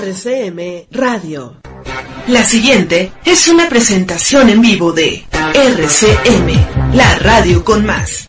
RCM Radio. La siguiente es una presentación en vivo de RCM, la radio con más.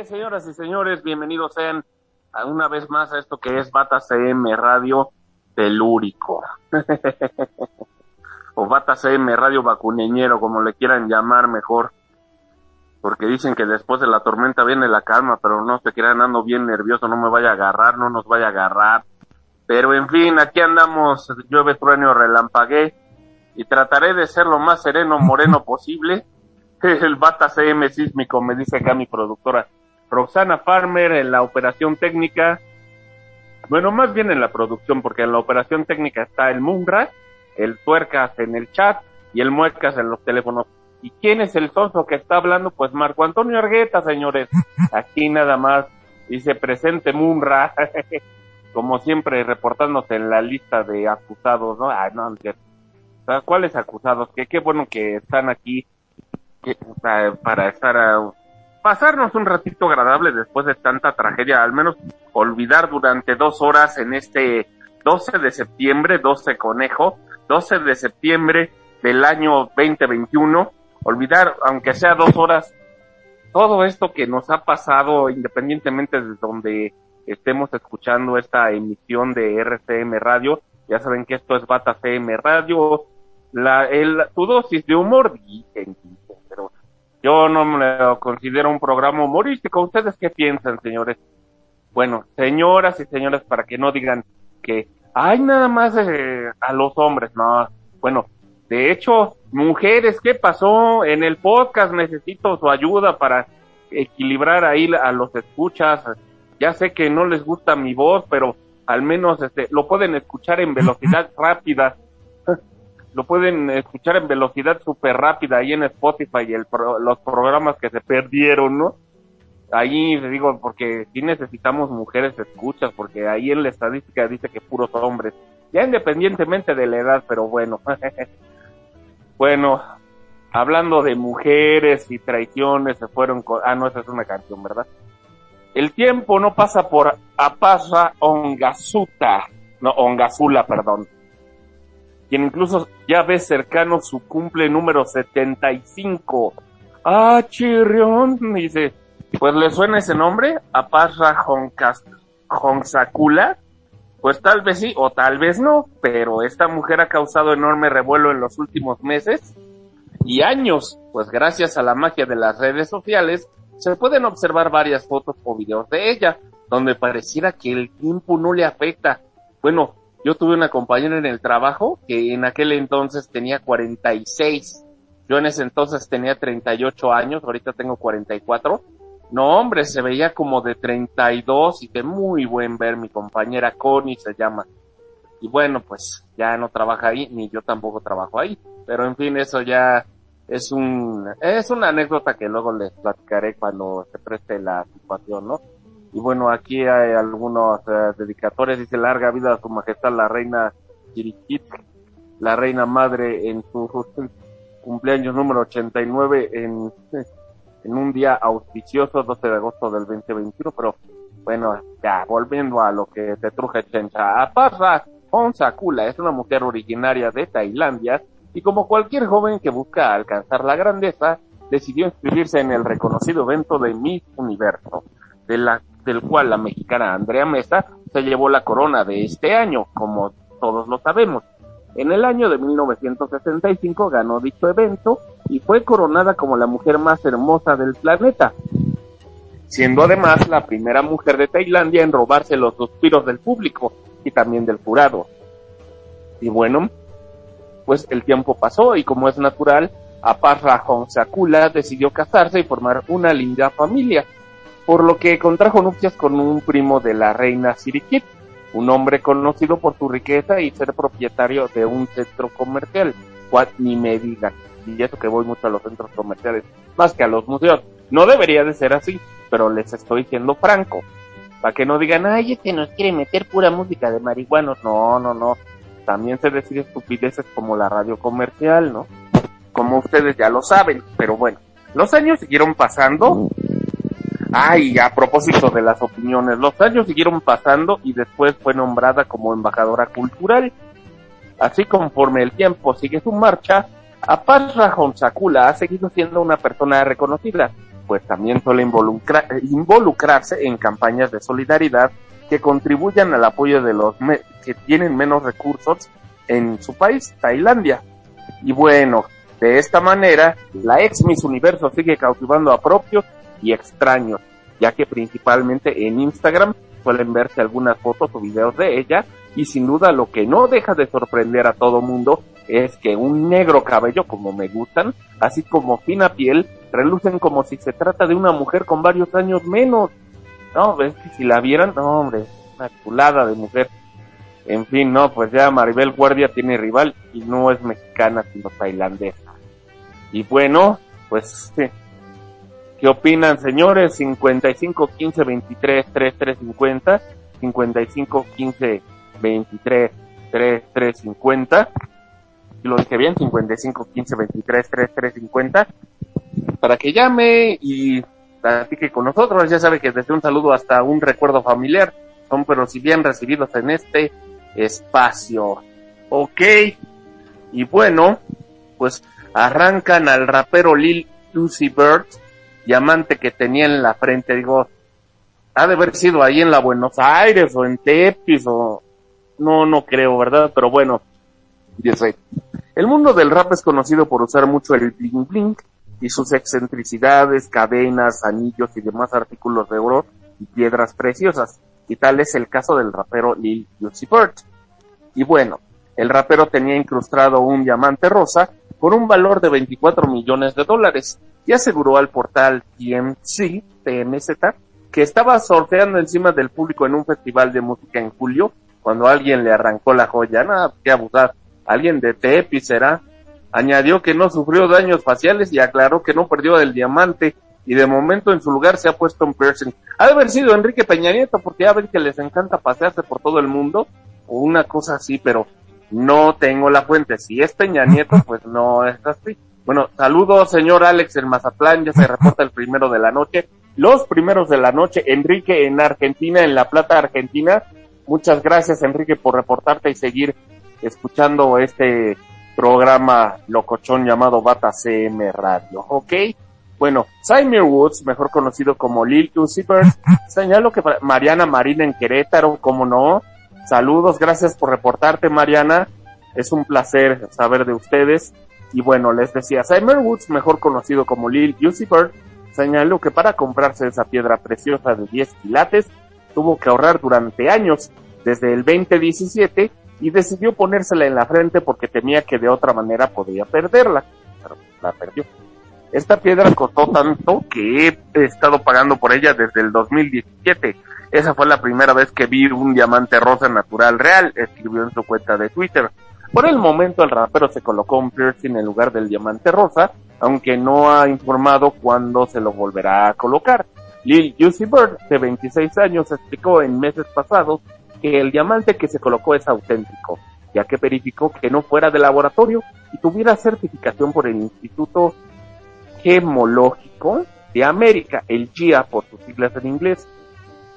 Es, señoras y señores, bienvenidos sean una vez más a esto que es Bata CM Radio Telúrico. o Bata CM Radio Vacuneñero, como le quieran llamar mejor. Porque dicen que después de la tormenta viene la calma, pero no se crean, ando bien nervioso, no me vaya a agarrar, no nos vaya a agarrar. Pero en fin, aquí andamos, llueve, trueno, relampagué, y trataré de ser lo más sereno, moreno posible el Bata CM sísmico, me dice acá mi productora. Roxana Farmer en la operación técnica. Bueno, más bien en la producción, porque en la operación técnica está el Munra, el Tuercas en el chat y el Muecas en los teléfonos. ¿Y quién es el sonso que está hablando? Pues Marco Antonio Argueta, señores. Aquí nada más dice presente Munra. Como siempre, reportándose en la lista de acusados, ¿no? Ah, no, ¿Cuáles acusados? Que qué bueno que están aquí para estar a pasarnos un ratito agradable después de tanta tragedia, al menos olvidar durante dos horas en este 12 de septiembre, 12 conejo, 12 de septiembre del año 2021, olvidar, aunque sea dos horas, todo esto que nos ha pasado independientemente de donde estemos escuchando esta emisión de RCM Radio, ya saben que esto es Bata CM Radio, la, el, tu dosis de humor, dicen, yo no me lo considero un programa humorístico. ¿Ustedes qué piensan, señores? Bueno, señoras y señores, para que no digan que hay nada más eh, a los hombres, no. Bueno, de hecho, mujeres, ¿qué pasó? En el podcast necesito su ayuda para equilibrar ahí a los escuchas. Ya sé que no les gusta mi voz, pero al menos este, lo pueden escuchar en velocidad rápida lo pueden escuchar en velocidad súper rápida ahí en Spotify y el los programas que se perdieron, ¿no? Ahí digo, porque sí necesitamos mujeres escuchas, porque ahí en la estadística dice que puros hombres, ya independientemente de la edad, pero bueno. bueno, hablando de mujeres y traiciones, se fueron con... Ah, no, esa es una canción, ¿verdad? El tiempo no pasa por Apasa Ongasuta, no, Ongazula, perdón quien incluso ya ve cercano su cumple número 75. Ah, Chirrión, dice, pues le suena ese nombre, Apasra Honsakula, pues tal vez sí o tal vez no, pero esta mujer ha causado enorme revuelo en los últimos meses y años, pues gracias a la magia de las redes sociales se pueden observar varias fotos o videos de ella, donde pareciera que el tiempo no le afecta. Bueno, yo tuve una compañera en el trabajo que en aquel entonces tenía 46. Yo en ese entonces tenía 38 años, ahorita tengo 44. No, hombre, se veía como de 32 y de muy buen ver. Mi compañera Connie se llama. Y bueno, pues ya no trabaja ahí, ni yo tampoco trabajo ahí. Pero en fin, eso ya es un, es una anécdota que luego les platicaré cuando se preste la situación, ¿no? Y bueno, aquí hay algunos uh, dedicatorios, dice larga vida a su majestad la reina Chiriquit, la reina madre en su cumpleaños número 89 en, en un día auspicioso, 12 de agosto del 2021, pero bueno, ya, volviendo a lo que te truje Chencha, Aparra Onsakula es una mujer originaria de Tailandia y como cualquier joven que busca alcanzar la grandeza, decidió inscribirse en el reconocido evento de Miss Universo, de la del cual la mexicana Andrea Mesa se llevó la corona de este año, como todos lo sabemos. En el año de 1965 ganó dicho evento y fue coronada como la mujer más hermosa del planeta, siendo además la primera mujer de Tailandia en robarse los suspiros del público y también del jurado. Y bueno, pues el tiempo pasó y como es natural, Aparra Sakula decidió casarse y formar una linda familia, por lo que contrajo nupcias con un primo de la reina Sirikit, un hombre conocido por su riqueza y ser propietario de un centro comercial. What ni me digan. Y eso que voy mucho a los centros comerciales, más que a los museos. No debería de ser así, pero les estoy siendo franco. Para que no digan, ay, este nos quiere meter pura música de marihuanos. No, no, no. También se decide estupideces como la radio comercial, ¿no? Como ustedes ya lo saben. Pero bueno, los años siguieron pasando. Ay, a propósito de las opiniones, los años siguieron pasando y después fue nombrada como embajadora cultural. Así conforme el tiempo sigue su marcha, Apaz Sakula ha seguido siendo una persona reconocida, pues también suele involucrarse en campañas de solidaridad que contribuyan al apoyo de los que tienen menos recursos en su país, Tailandia. Y bueno, de esta manera, la ex Miss Universo sigue cautivando a propios y extraños, ya que principalmente en Instagram suelen verse algunas fotos o videos de ella y sin duda lo que no deja de sorprender a todo mundo es que un negro cabello como me gustan, así como fina piel, relucen como si se trata de una mujer con varios años menos. No, ves que si la vieran, no hombre, una chulada de mujer. En fin, no, pues ya Maribel Guardia tiene rival y no es mexicana sino tailandesa. Y bueno, pues sí. ¿Qué opinan, señores? 55 15 23 33 50, 55 15 23 33 50 lo dije bien, 55 15 23 33 50, para que llame y platique con nosotros. Ya sabe que desde un saludo hasta un recuerdo familiar son pero si bien recibidos en este espacio. Ok, y bueno, pues arrancan al rapero Lil Lucy Bird, diamante que tenía en la frente, digo, ha de haber sido ahí en la Buenos Aires o en Tepis o no, no creo, ¿verdad? Pero bueno, el mundo del rap es conocido por usar mucho el bling bling y sus excentricidades, cadenas, anillos y demás artículos de oro y piedras preciosas. Y tal es el caso del rapero Lil Uzi Vert. Y bueno, el rapero tenía incrustado un diamante rosa por un valor de 24 millones de dólares y aseguró al portal TMC, TMZ, que estaba sorteando encima del público en un festival de música en julio cuando alguien le arrancó la joya. Nada, que abusar alguien de Tepi será, añadió que no sufrió daños faciales y aclaró que no perdió el diamante y de momento en su lugar se ha puesto un piercing. Ha de haber sido Enrique Peña Nieto porque ya ven que les encanta pasearse por todo el mundo o una cosa así, pero no tengo la fuente. Si es Peña Nieto, pues no es así. Bueno, saludos señor Alex el Mazatlán, ya se reporta el primero de la noche. Los primeros de la noche, Enrique en Argentina, en La Plata, Argentina. Muchas gracias Enrique por reportarte y seguir escuchando este programa locochón llamado Bata CM Radio, ¿ok? Bueno, Simon Woods, mejor conocido como Lil Uzi señalo que Mariana Marina en Querétaro, como no. Saludos, gracias por reportarte, Mariana. Es un placer saber de ustedes. Y bueno, les decía, Simon Woods, mejor conocido como Lil Uzi señaló que para comprarse esa piedra preciosa de 10 quilates, tuvo que ahorrar durante años, desde el 2017 y decidió ponérsela en la frente porque temía que de otra manera podría perderla, pero la perdió. Esta piedra costó tanto que he estado pagando por ella desde el 2017. Esa fue la primera vez que vi un diamante rosa natural real, escribió en su cuenta de Twitter. Por el momento el rapero se colocó un piercing en lugar del diamante rosa, aunque no ha informado cuándo se lo volverá a colocar. Lil Juicy Bird, de 26 años, explicó en meses pasados que el diamante que se colocó es auténtico, ya que verificó que no fuera de laboratorio y tuviera certificación por el Instituto Gemológico de América, el GIA por sus siglas en inglés.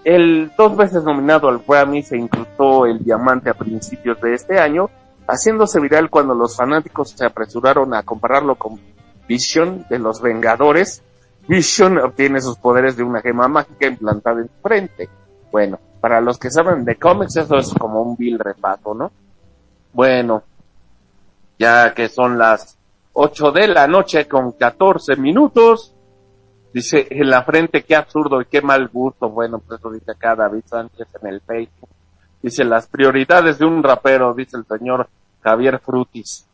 El dos veces nominado al Grammy se incrustó el diamante a principios de este año, haciéndose viral cuando los fanáticos se apresuraron a compararlo con Vision de los Vengadores. Vision obtiene sus poderes de una gema mágica implantada en su frente. Bueno, para los que saben de cómics, eso es como un vil repaso, ¿no? Bueno, ya que son las 8 de la noche con 14 minutos, dice en la frente, qué absurdo y qué mal gusto. Bueno, pues eso dice acá David Sánchez en el Facebook. Dice las prioridades de un rapero, dice el señor Javier Frutis.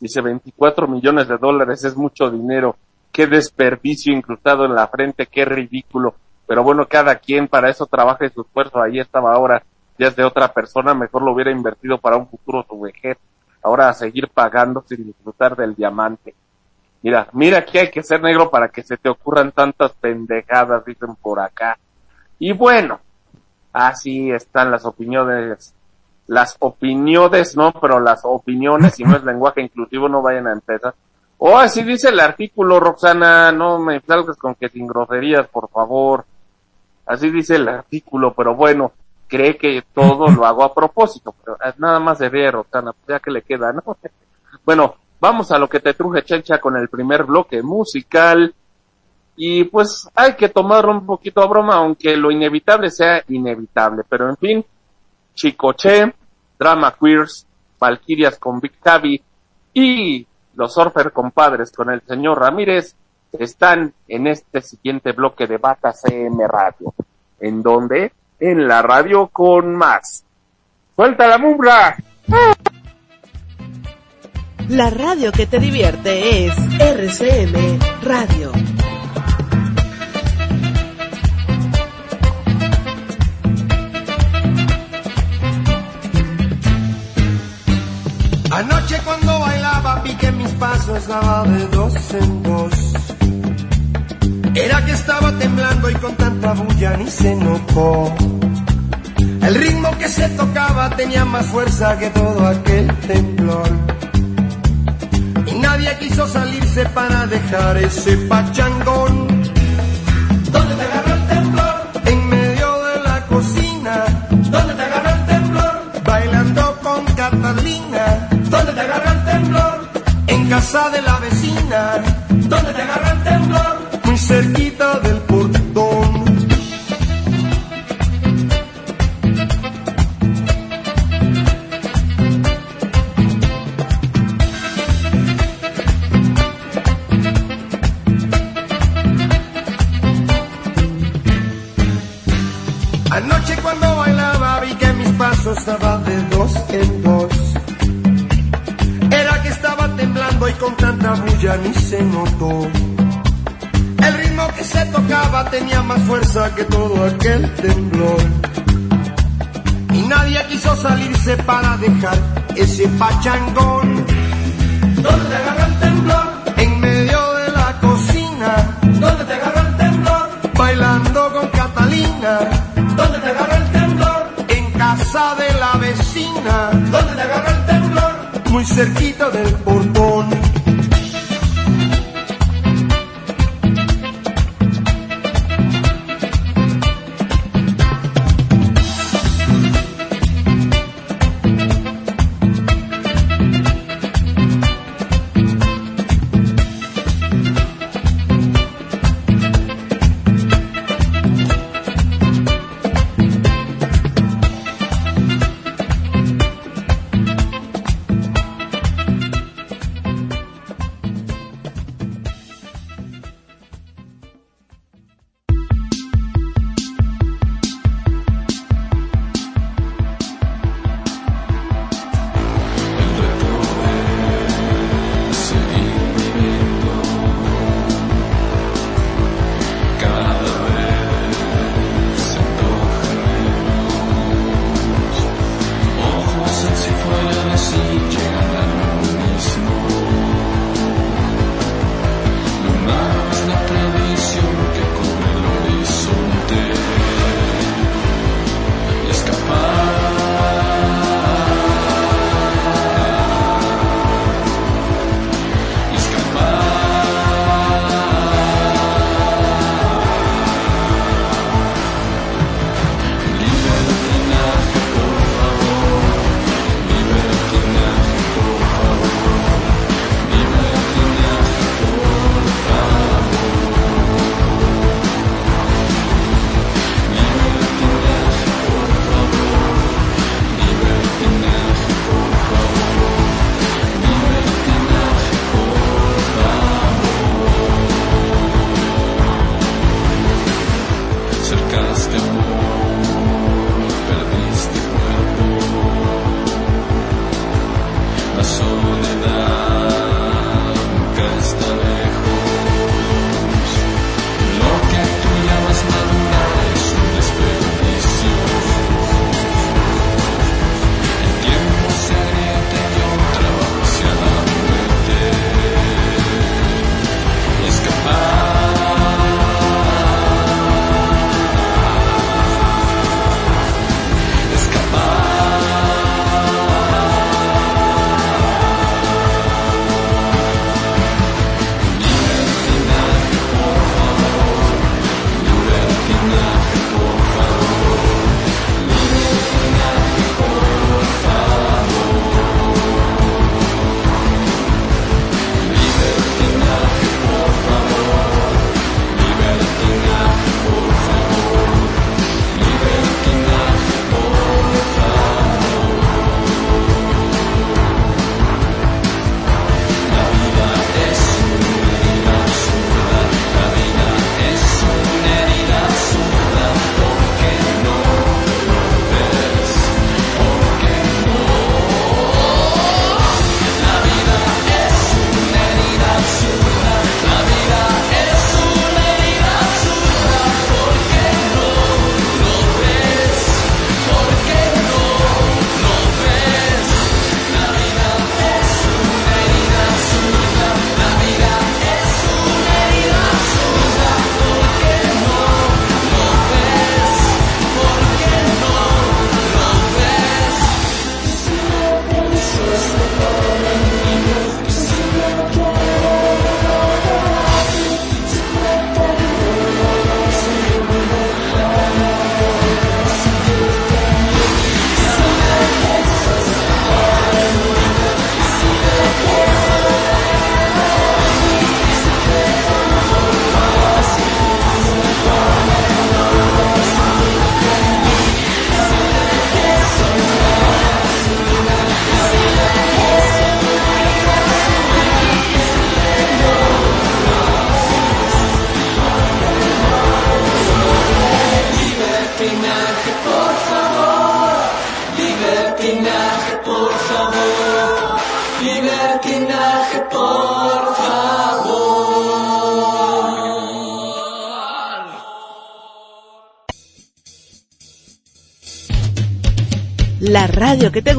Dice 24 millones de dólares es mucho dinero. Qué desperdicio incrustado en la frente, qué ridículo. Pero bueno, cada quien para eso trabaja y su esfuerzo. Ahí estaba ahora, ya es de otra persona, mejor lo hubiera invertido para un futuro su vejez. Ahora a seguir pagando sin disfrutar del diamante. Mira, mira que hay que ser negro para que se te ocurran tantas pendejadas, dicen por acá. Y bueno, así están las opiniones, las opiniones, no, pero las opiniones, si no es lenguaje inclusivo, no vayan a empezar. Oh, así dice el artículo, Roxana, no me salgas con que sin groserías, por favor. Así dice el artículo, pero bueno, cree que todo lo hago a propósito, pero nada más de ver, Roxana, pues ya que le queda, ¿no? bueno, Vamos a lo que te truje Chencha con el primer bloque musical. Y pues hay que tomarlo un poquito a broma, aunque lo inevitable sea inevitable. Pero en fin, Chicoche, Drama Queers, Valkyrias con Big Javi y los Surfer compadres con el señor Ramírez están en este siguiente bloque de Bata CM Radio. ¿En donde En la radio con más. ¡Suelta la mumbra! La radio que te divierte es RCM Radio. Cuando bailaba vi mis pasos daba de dos en dos. Era que estaba temblando y con tanta bulla ni se notó. El ritmo que se tocaba tenía más fuerza que todo aquel temblor. Y nadie quiso salirse para dejar ese pachangón. ¿Dónde te agarró el temblor? En medio de la cocina. ¿Dónde te casa de la vecina. ¿Dónde te agarró el temblor? Muy cerquita del portón. Ni se notó. El ritmo que se tocaba tenía más fuerza que todo aquel temblor. Y nadie quiso salirse para dejar ese pachangón. ¿Dónde te agarra el temblor? En medio de la cocina. ¿Dónde te agarra el temblor? Bailando con Catalina. ¿Dónde te agarra el temblor? En casa de la vecina. ¿Dónde te agarra el temblor? Muy cerquita del portón.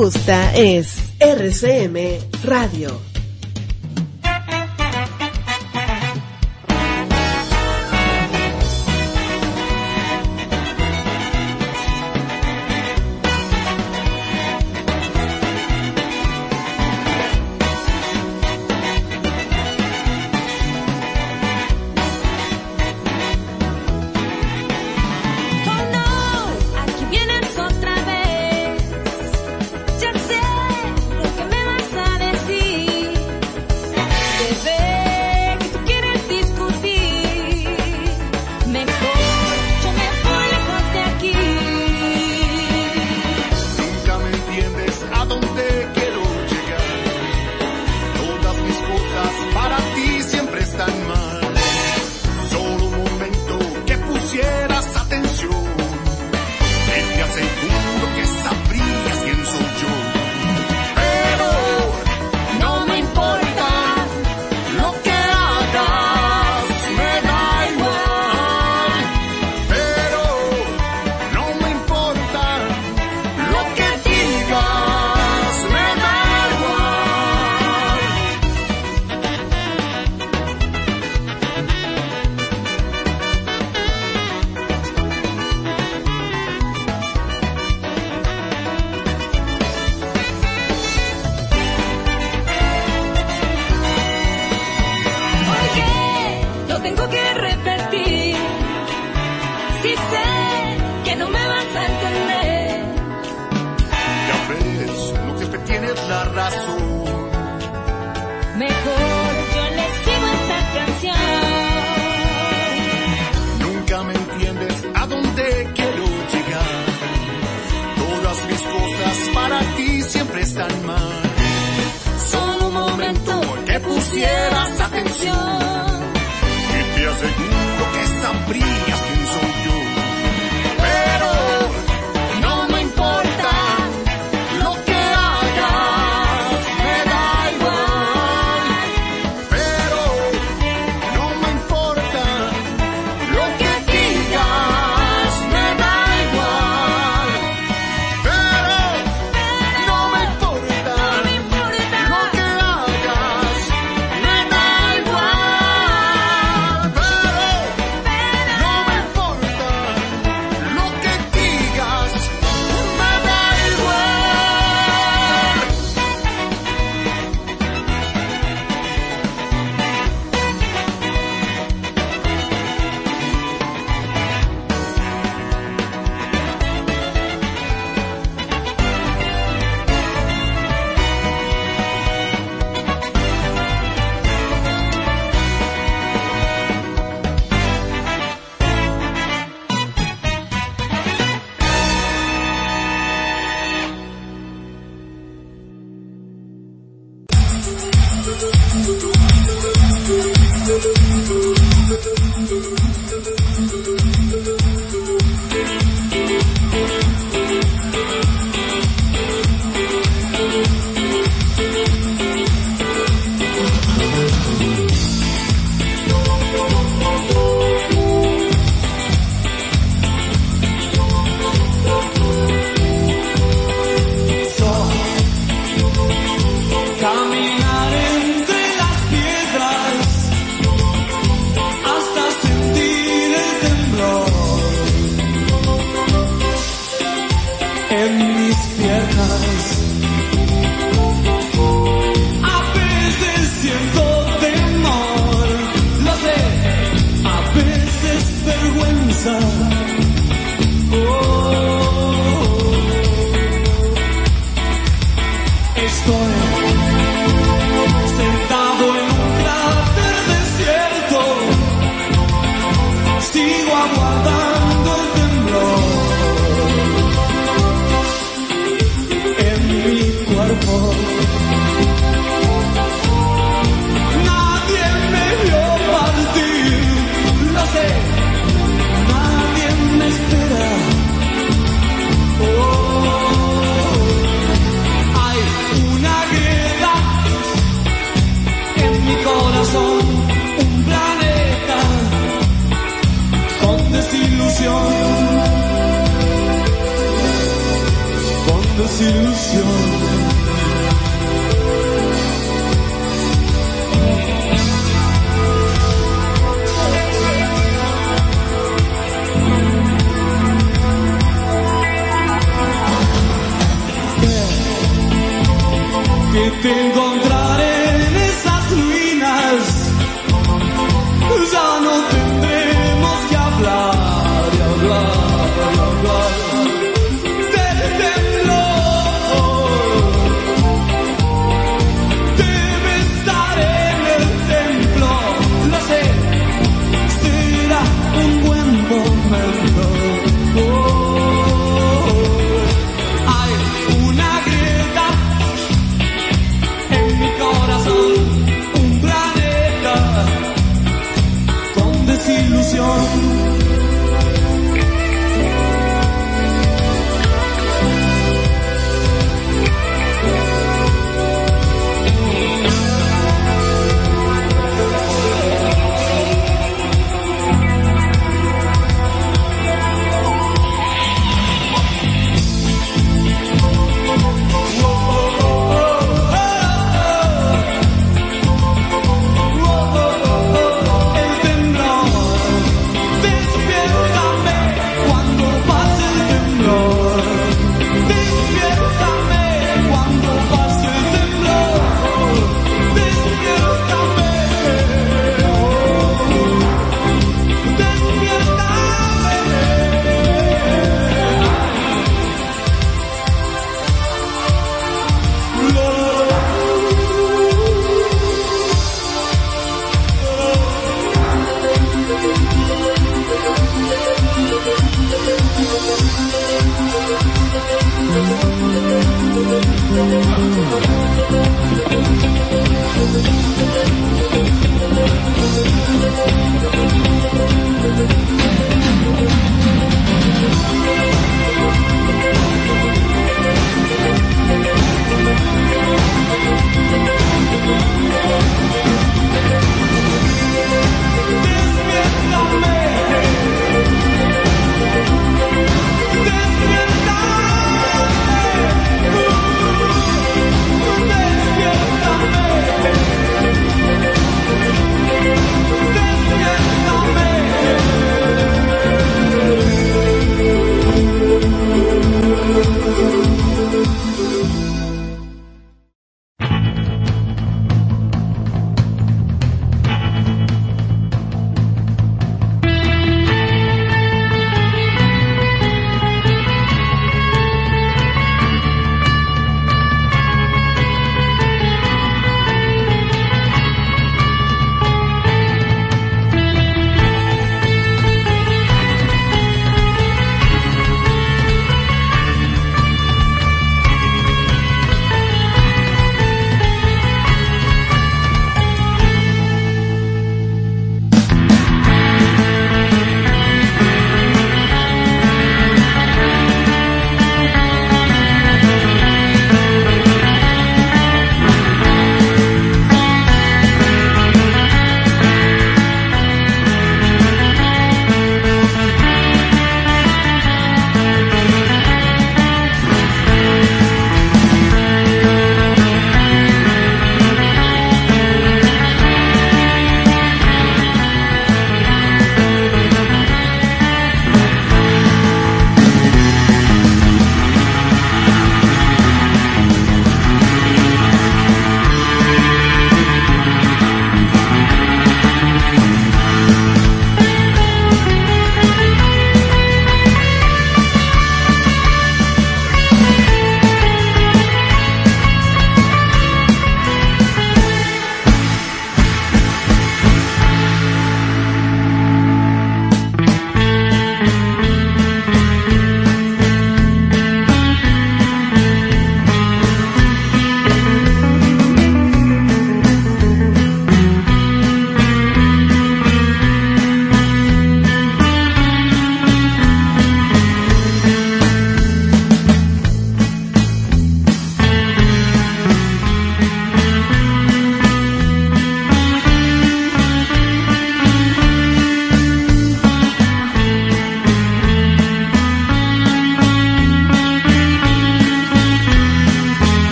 Gusta es RCM Radio. en mis piernas. A veces siento temor, lo sé, a veces vergüenza. desilusión. tengo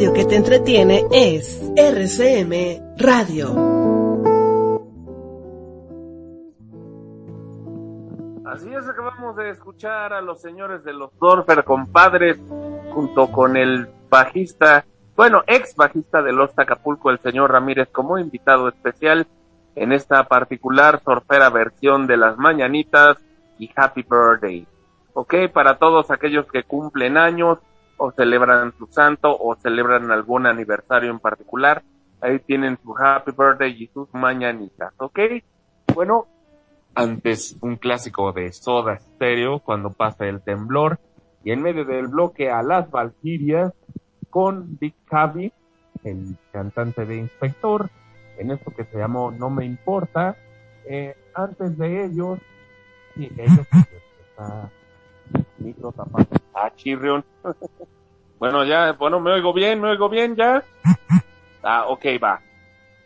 radio que te entretiene es RCM Radio. Así es, acabamos de escuchar a los señores de los Dorfer compadres, junto con el bajista, bueno, ex bajista de Los Acapulco, el señor Ramírez, como invitado especial en esta particular sorfera versión de las mañanitas y Happy Birthday. Ok, para todos aquellos que cumplen años o celebran su santo o celebran algún aniversario en particular, ahí tienen su Happy Birthday y sus mañanitas. Ok, bueno, antes un clásico de Soda Stereo cuando pasa el temblor y en medio del bloque a las Valkyrias con Big Cavi, el cantante de Inspector, en esto que se llamó No Me Importa. Eh, antes de ellos, sí, ellos, está micro tapado. Ah, chirrión. bueno, ya, bueno, me oigo bien, me oigo bien ya. Ah, ok, va.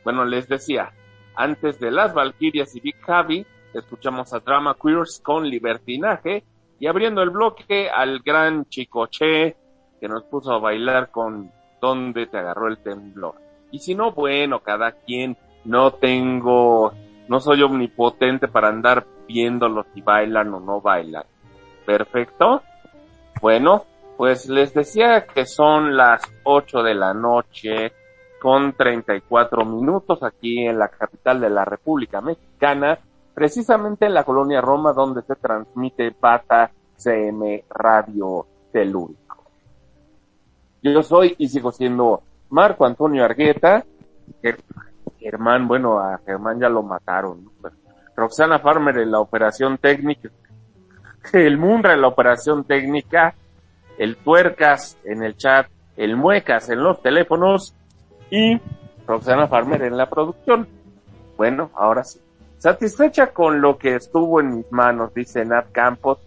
Bueno, les decía, antes de las Valkyrias y Big Javi, escuchamos a Drama Queers con Libertinaje y abriendo el bloque al gran Chicoche que nos puso a bailar con Donde te agarró el temblor. Y si no, bueno, cada quien, no tengo, no soy omnipotente para andar viéndolos si bailan o no bailan. Perfecto. Bueno, pues les decía que son las 8 de la noche con 34 minutos aquí en la capital de la República Mexicana, precisamente en la colonia Roma donde se transmite Pata CM Radio Telúrico. Yo soy y sigo siendo Marco Antonio Argueta, Germán, bueno, a Germán ya lo mataron. Pues, Roxana Farmer en la operación técnica, el Munra en la operación técnica, el Tuercas en el chat, el Muecas en los teléfonos y Roxana Farmer en la producción. Bueno, ahora sí. Satisfecha con lo que estuvo en mis manos, dice Nat Campos,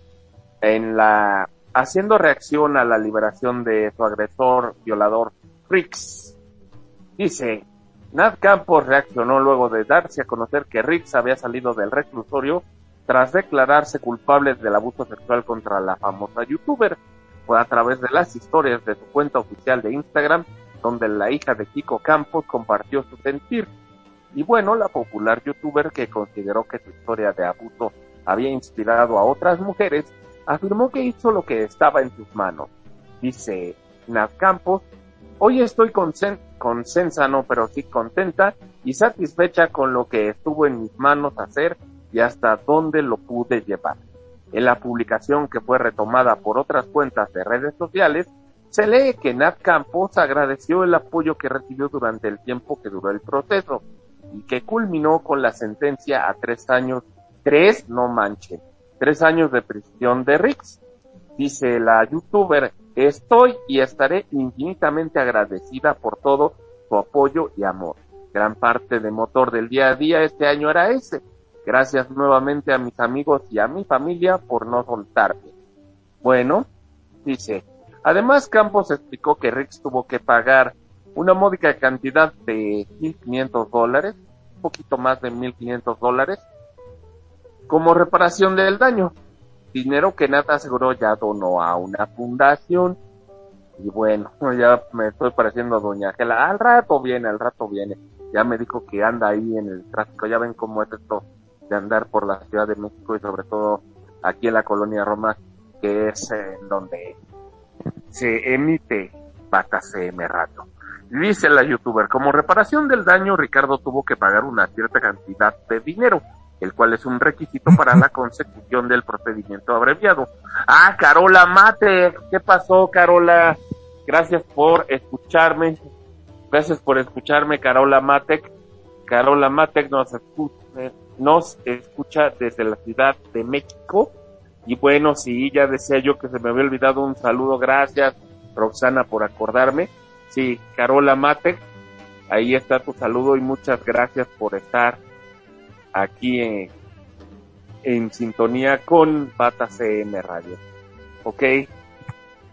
en la haciendo reacción a la liberación de su agresor violador Rix. Dice, Nat Campos reaccionó luego de darse a conocer que Rix había salido del reclusorio tras declararse culpable del abuso sexual contra la famosa youtuber. Fue a través de las historias de su cuenta oficial de Instagram donde la hija de Kiko Campos compartió su sentir. Y bueno, la popular youtuber que consideró que su historia de abuso había inspirado a otras mujeres, afirmó que hizo lo que estaba en sus manos. Dice Nat Campos, Hoy estoy con, no, pero sí contenta y satisfecha con lo que estuvo en mis manos hacer y hasta dónde lo pude llevar. En la publicación que fue retomada por otras cuentas de redes sociales, se lee que Nat Campos agradeció el apoyo que recibió durante el tiempo que duró el proceso y que culminó con la sentencia a tres años, tres, no manchen, tres años de prisión de Rix. Dice la youtuber, Estoy y estaré infinitamente agradecida por todo su apoyo y amor. Gran parte de motor del día a día este año era ese. Gracias nuevamente a mis amigos y a mi familia por no soltarme. Bueno, dice. Además, Campos explicó que Rix tuvo que pagar una módica cantidad de 1.500 dólares, un poquito más de 1.500 dólares, como reparación del daño dinero que Nata aseguró ya donó a una fundación. Y bueno, ya me estoy pareciendo a Doña Gela. Al rato viene, al rato viene. Ya me dijo que anda ahí en el tráfico. Ya ven cómo es esto de andar por la Ciudad de México y sobre todo aquí en la colonia Roma, que es en donde se emite Bata CM Radio. Dice la youtuber, como reparación del daño, Ricardo tuvo que pagar una cierta cantidad de dinero el cual es un requisito para la consecución del procedimiento abreviado. Ah, Carola Mate, ¿qué pasó, Carola? Gracias por escucharme. Gracias por escucharme, Carola Matec. Carola Matec nos escucha, nos escucha desde la Ciudad de México. Y bueno, sí, ya decía yo que se me había olvidado un saludo. Gracias, Roxana, por acordarme. Sí, Carola Matec, ahí está tu saludo y muchas gracias por estar aquí en, sintonía con Bata CM Radio. Ok.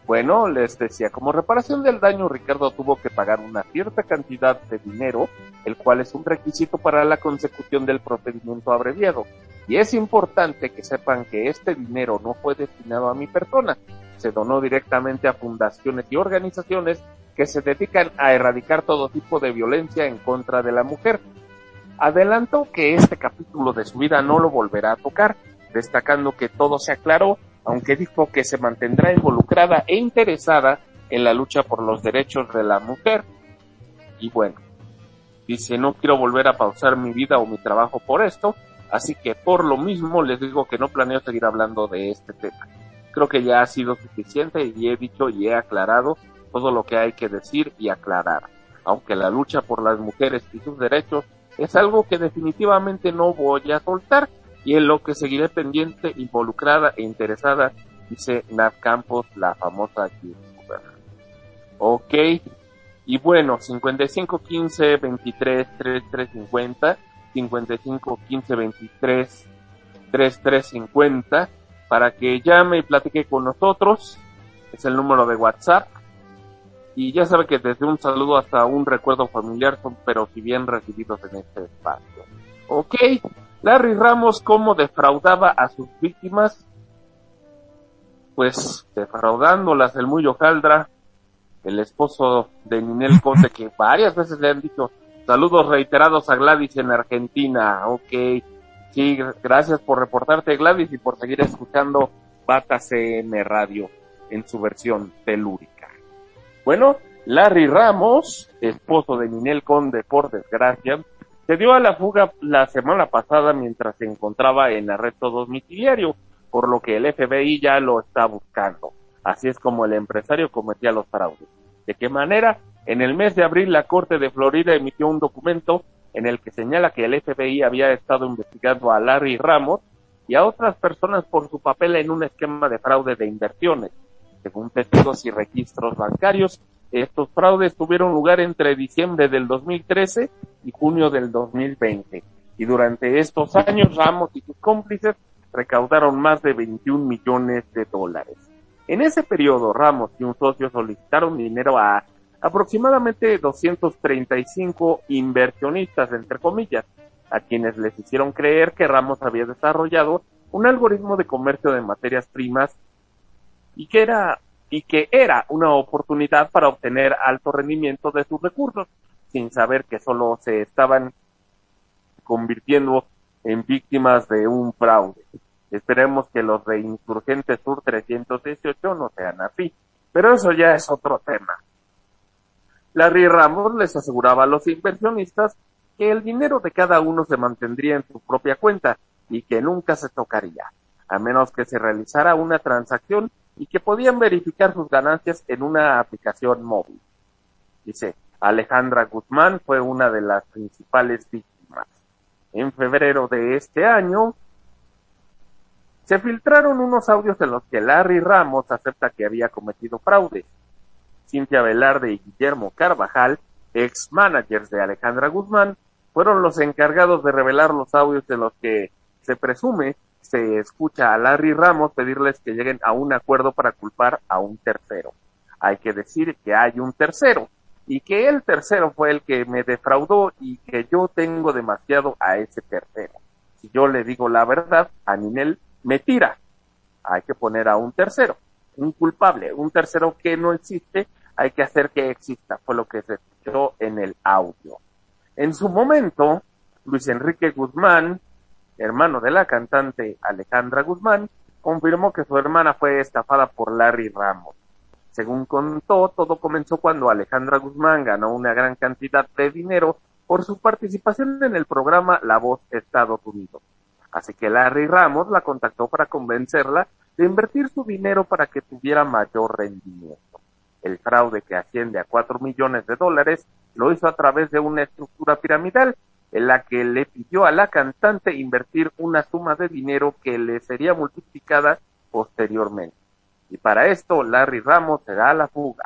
Bueno, les decía, como reparación del daño, Ricardo tuvo que pagar una cierta cantidad de dinero, el cual es un requisito para la consecución del procedimiento abreviado. Y es importante que sepan que este dinero no fue destinado a mi persona, se donó directamente a fundaciones y organizaciones que se dedican a erradicar todo tipo de violencia en contra de la mujer. Adelantó que este capítulo de su vida no lo volverá a tocar, destacando que todo se aclaró, aunque dijo que se mantendrá involucrada e interesada en la lucha por los derechos de la mujer. Y bueno, dice, no quiero volver a pausar mi vida o mi trabajo por esto, así que por lo mismo les digo que no planeo seguir hablando de este tema. Creo que ya ha sido suficiente y he dicho y he aclarado todo lo que hay que decir y aclarar. Aunque la lucha por las mujeres y sus derechos es algo que definitivamente no voy a soltar y en lo que seguiré pendiente, involucrada e interesada, dice Nat Campos, la famosa youtuber. Ok, y bueno, 55 15 23 33 50, 55 15 23 33 50, para que llame y platique con nosotros. Es el número de WhatsApp. Y ya sabe que desde un saludo hasta un recuerdo familiar son pero si bien recibidos en este espacio. Ok, Larry Ramos, ¿cómo defraudaba a sus víctimas? Pues defraudándolas el muy Ojaldra, el esposo de Ninel Conde, que varias veces le han dicho saludos reiterados a Gladys en Argentina. Ok, sí, gracias por reportarte Gladys y por seguir escuchando Bata CM Radio en su versión telúrica. Bueno, Larry Ramos, esposo de Ninel Conde, por desgracia, se dio a la fuga la semana pasada mientras se encontraba en arresto domiciliario, por lo que el FBI ya lo está buscando. Así es como el empresario cometía los fraudes. ¿De qué manera? En el mes de abril la Corte de Florida emitió un documento en el que señala que el FBI había estado investigando a Larry Ramos y a otras personas por su papel en un esquema de fraude de inversiones. Según testigos y registros bancarios, estos fraudes tuvieron lugar entre diciembre del 2013 y junio del 2020. Y durante estos años, Ramos y sus cómplices recaudaron más de 21 millones de dólares. En ese periodo, Ramos y un socio solicitaron dinero a aproximadamente 235 inversionistas, entre comillas, a quienes les hicieron creer que Ramos había desarrollado un algoritmo de comercio de materias primas y que era y que era una oportunidad para obtener alto rendimiento de sus recursos, sin saber que solo se estaban convirtiendo en víctimas de un fraude. Esperemos que los de Insurgentes Sur 318 no sean así, pero eso ya es otro tema. Larry Ramos les aseguraba a los inversionistas que el dinero de cada uno se mantendría en su propia cuenta y que nunca se tocaría, a menos que se realizara una transacción y que podían verificar sus ganancias en una aplicación móvil. Dice, Alejandra Guzmán fue una de las principales víctimas. En febrero de este año, se filtraron unos audios en los que Larry Ramos acepta que había cometido fraudes. Cintia Velarde y Guillermo Carvajal, ex managers de Alejandra Guzmán, fueron los encargados de revelar los audios en los que se presume se escucha a Larry Ramos pedirles que lleguen a un acuerdo para culpar a un tercero. Hay que decir que hay un tercero y que el tercero fue el que me defraudó y que yo tengo demasiado a ese tercero. Si yo le digo la verdad, a Ninel me tira. Hay que poner a un tercero, un culpable, un tercero que no existe, hay que hacer que exista, fue lo que se escuchó en el audio. En su momento, Luis Enrique Guzmán hermano de la cantante Alejandra Guzmán, confirmó que su hermana fue estafada por Larry Ramos. Según contó, todo comenzó cuando Alejandra Guzmán ganó una gran cantidad de dinero por su participación en el programa La Voz Estados Unidos. Así que Larry Ramos la contactó para convencerla de invertir su dinero para que tuviera mayor rendimiento. El fraude que asciende a cuatro millones de dólares lo hizo a través de una estructura piramidal en la que le pidió a la cantante invertir una suma de dinero que le sería multiplicada posteriormente. Y para esto Larry Ramos se da a la fuga.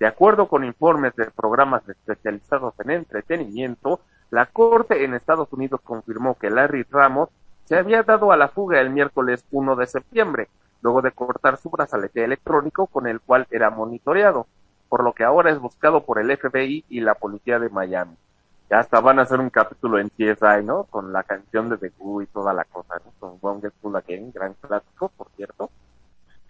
De acuerdo con informes de programas especializados en entretenimiento, la Corte en Estados Unidos confirmó que Larry Ramos se había dado a la fuga el miércoles 1 de septiembre, luego de cortar su brazalete electrónico con el cual era monitoreado, por lo que ahora es buscado por el FBI y la policía de Miami ya hasta van a hacer un capítulo en CSI, ¿no? Con la canción de The Who y toda la cosa, ¿no? Con One Get Full Again, gran clásico, por cierto.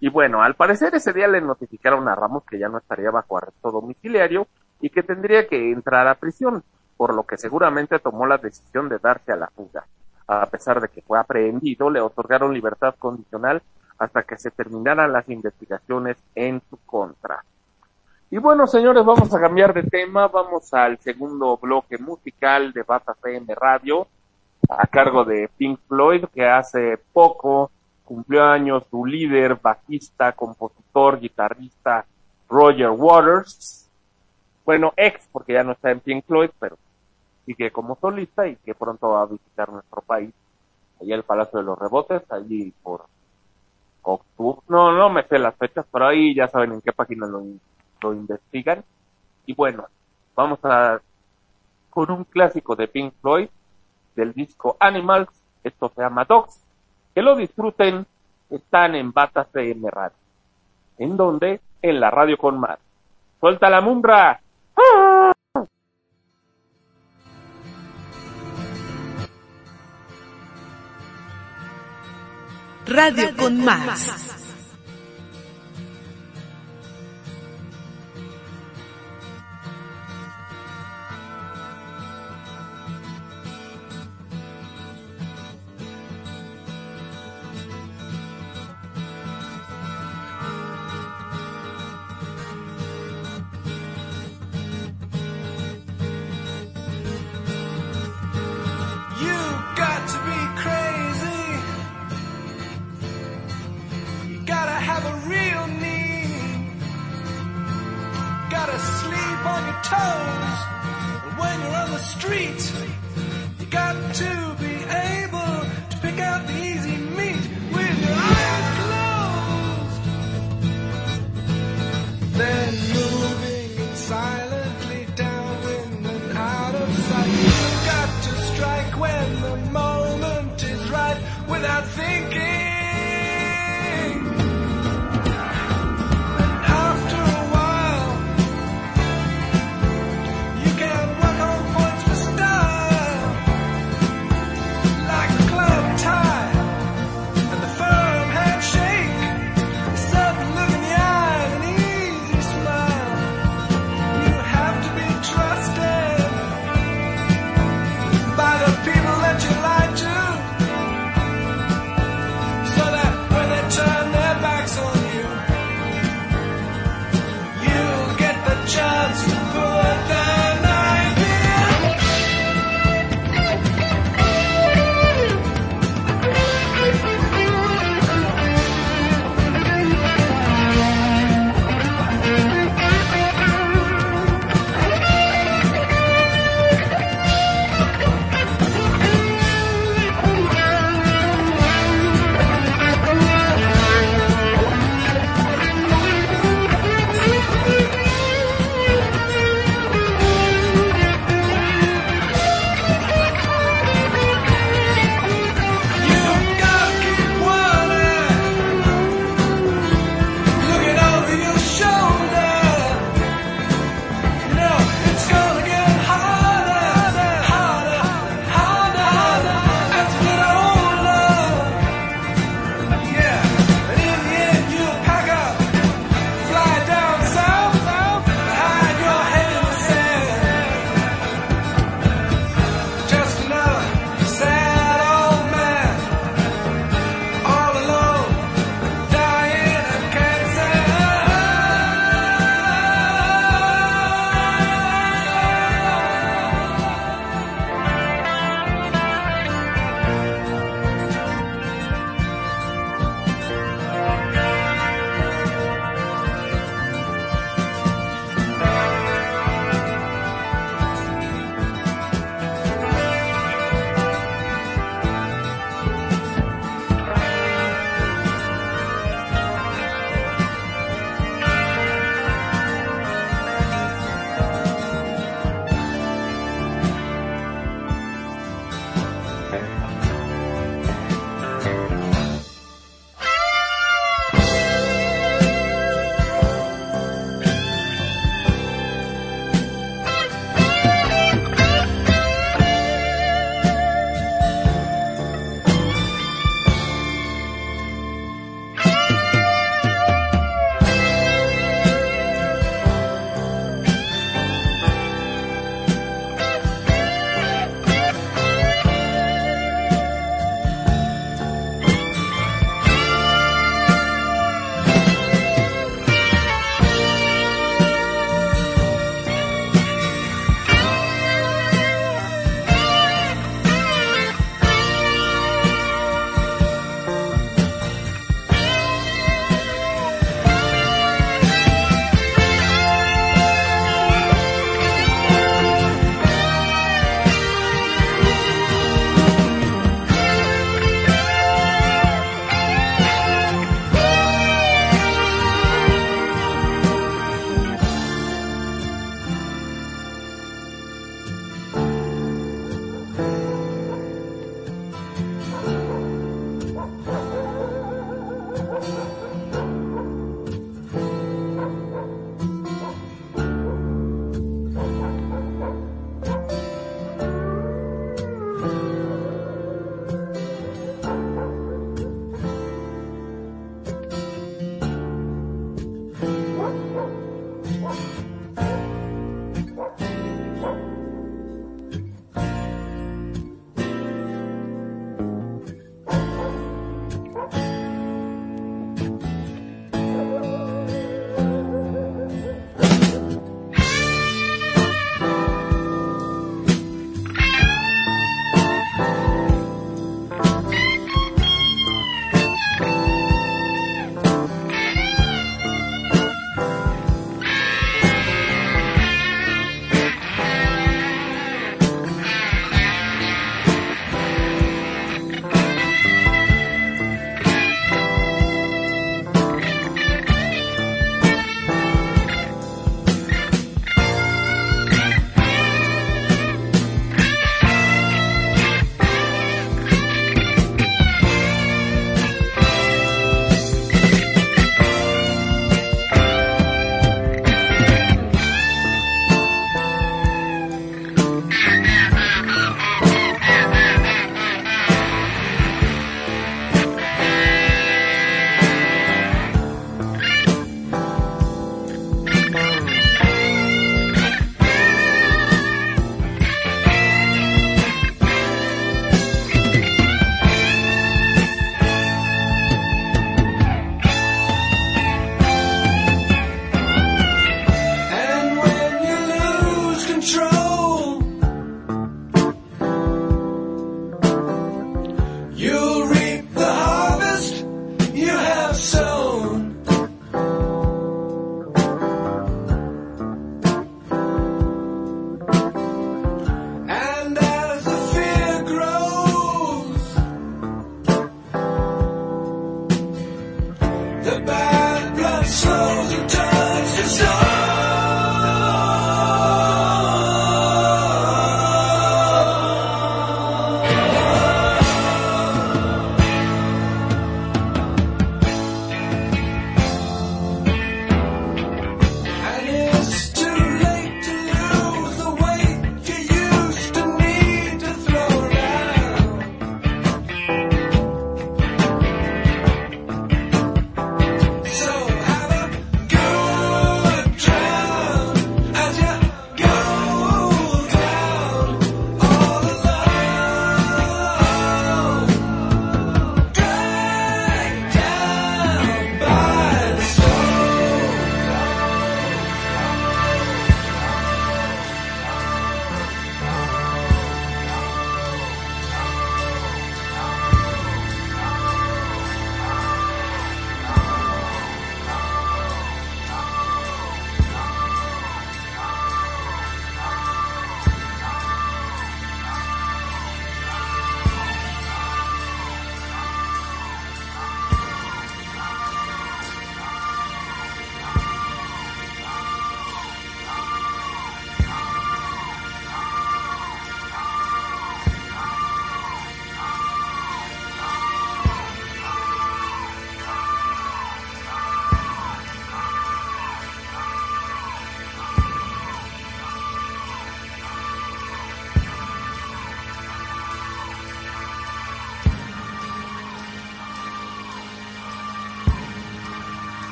Y bueno, al parecer ese día le notificaron a Ramos que ya no estaría bajo arresto domiciliario y que tendría que entrar a prisión, por lo que seguramente tomó la decisión de darse a la fuga. A pesar de que fue aprehendido, le otorgaron libertad condicional hasta que se terminaran las investigaciones en su contra. Y bueno, señores, vamos a cambiar de tema, vamos al segundo bloque musical de Bata FM Radio, a cargo de Pink Floyd, que hace poco cumplió años su líder, bajista, compositor, guitarrista, Roger Waters. Bueno, ex, porque ya no está en Pink Floyd, pero sigue como solista y que pronto va a visitar nuestro país, allá el Palacio de los Rebotes, allí por octubre. No, no me sé las fechas, pero ahí ya saben en qué página lo lo investigan. Y bueno, vamos a con un clásico de Pink Floyd del disco Animals, esto se llama Dogs. Que lo disfruten, están en Bata CM Radio. ¿En donde En la radio con más. ¡Suelta la mumbra! Radio con más. confused.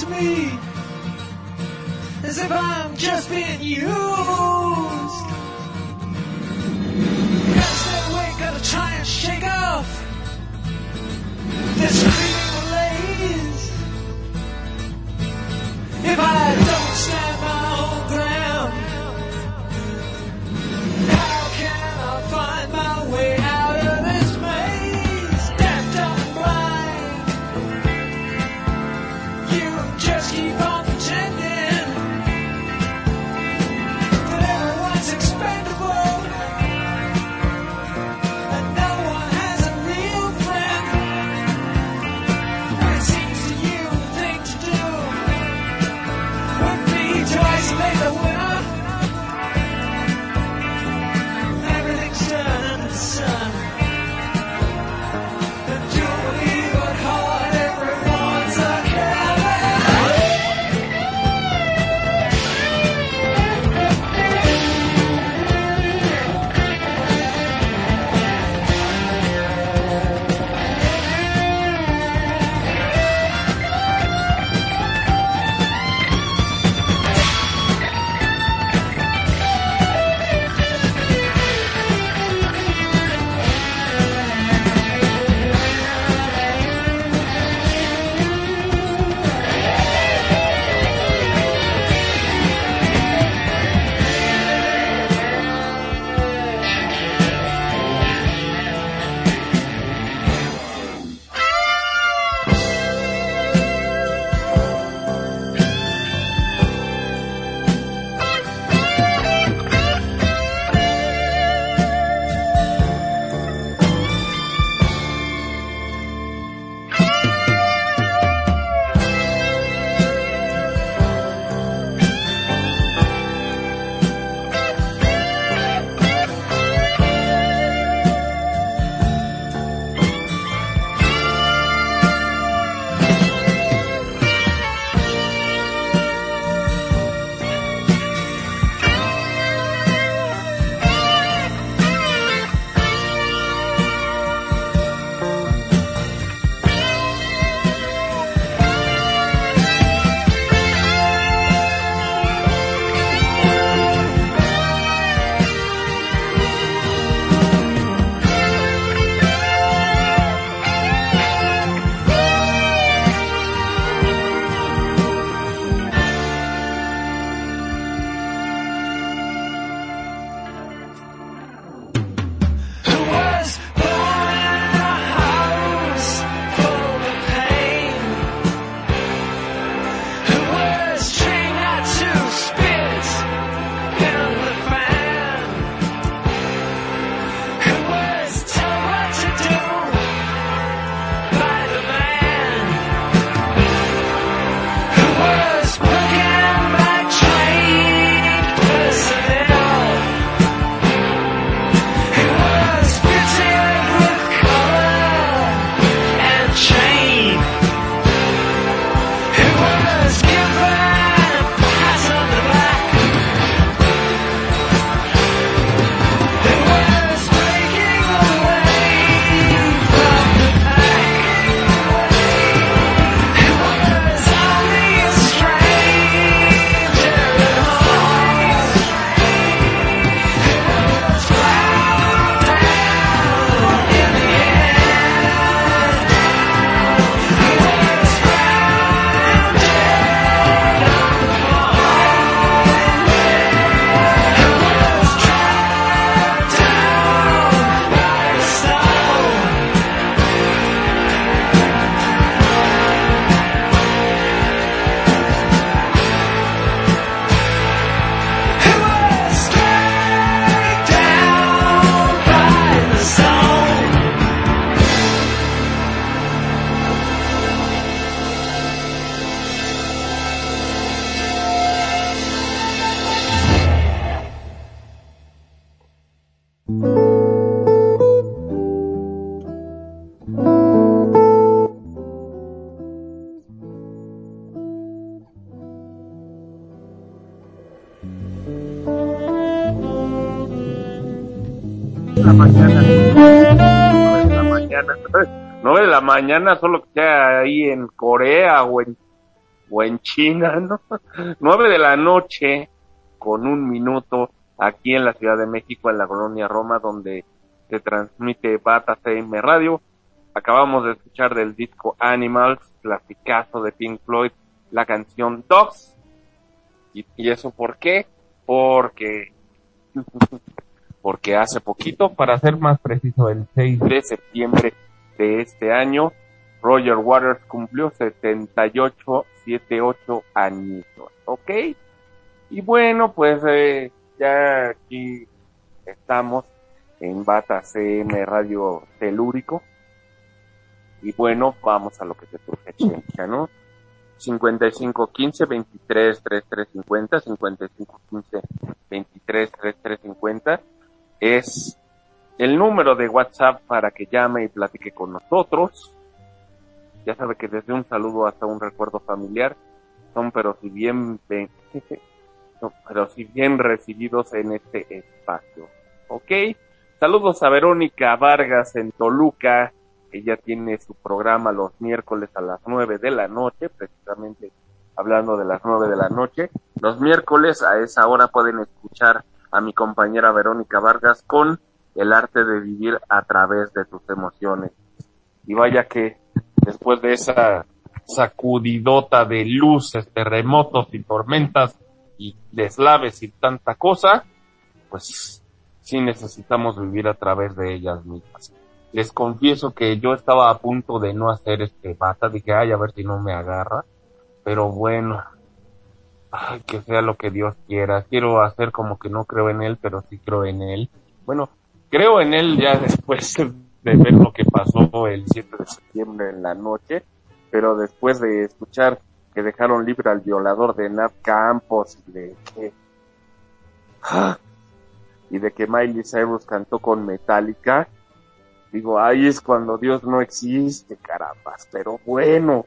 To me as if I'm just being used. Mañana, solo que sea ahí en Corea o en, o en China, ¿no? 9 de la noche con un minuto aquí en la Ciudad de México, en la colonia Roma, donde se transmite Bata CM Radio. Acabamos de escuchar del disco Animals, clasicazo de Pink Floyd, la canción Dogs. ¿Y, y eso por qué? Porque porque hace poquito, para ser más preciso, el 6 de septiembre de este año, Roger Waters cumplió 78, 78 añitos, ¿ok? Y bueno, pues eh, ya aquí estamos en Bata CM Radio Telúrico. Y bueno, vamos a lo que te surge, chencha, ¿no? 5515 23 3350 5515 23 3350 es el número de WhatsApp para que llame y platique con nosotros. Ya sabe que desde un saludo hasta un recuerdo familiar son pero si bien pero si bien recibidos en este espacio. ¿Ok? Saludos a Verónica Vargas en Toluca. Ella tiene su programa los miércoles a las nueve de la noche, precisamente hablando de las nueve de la noche. Los miércoles a esa hora pueden escuchar a mi compañera Verónica Vargas con el arte de vivir a través de tus emociones. Y vaya que después de esa sacudidota de luces, terremotos y tormentas y deslaves y tanta cosa, pues sí necesitamos vivir a través de ellas mismas. Les confieso que yo estaba a punto de no hacer este bata, dije, ay, a ver si no me agarra, pero bueno, ay, que sea lo que Dios quiera. Quiero hacer como que no creo en él, pero sí creo en él. Bueno, creo en él ya después de ver lo que pasó el 7 de septiembre en la noche, pero después de escuchar que dejaron libre al violador de Nat Campos y de que ¡Ah! y de que Miley Cyrus cantó con Metallica, digo, ahí es cuando Dios no existe, carambas, pero bueno,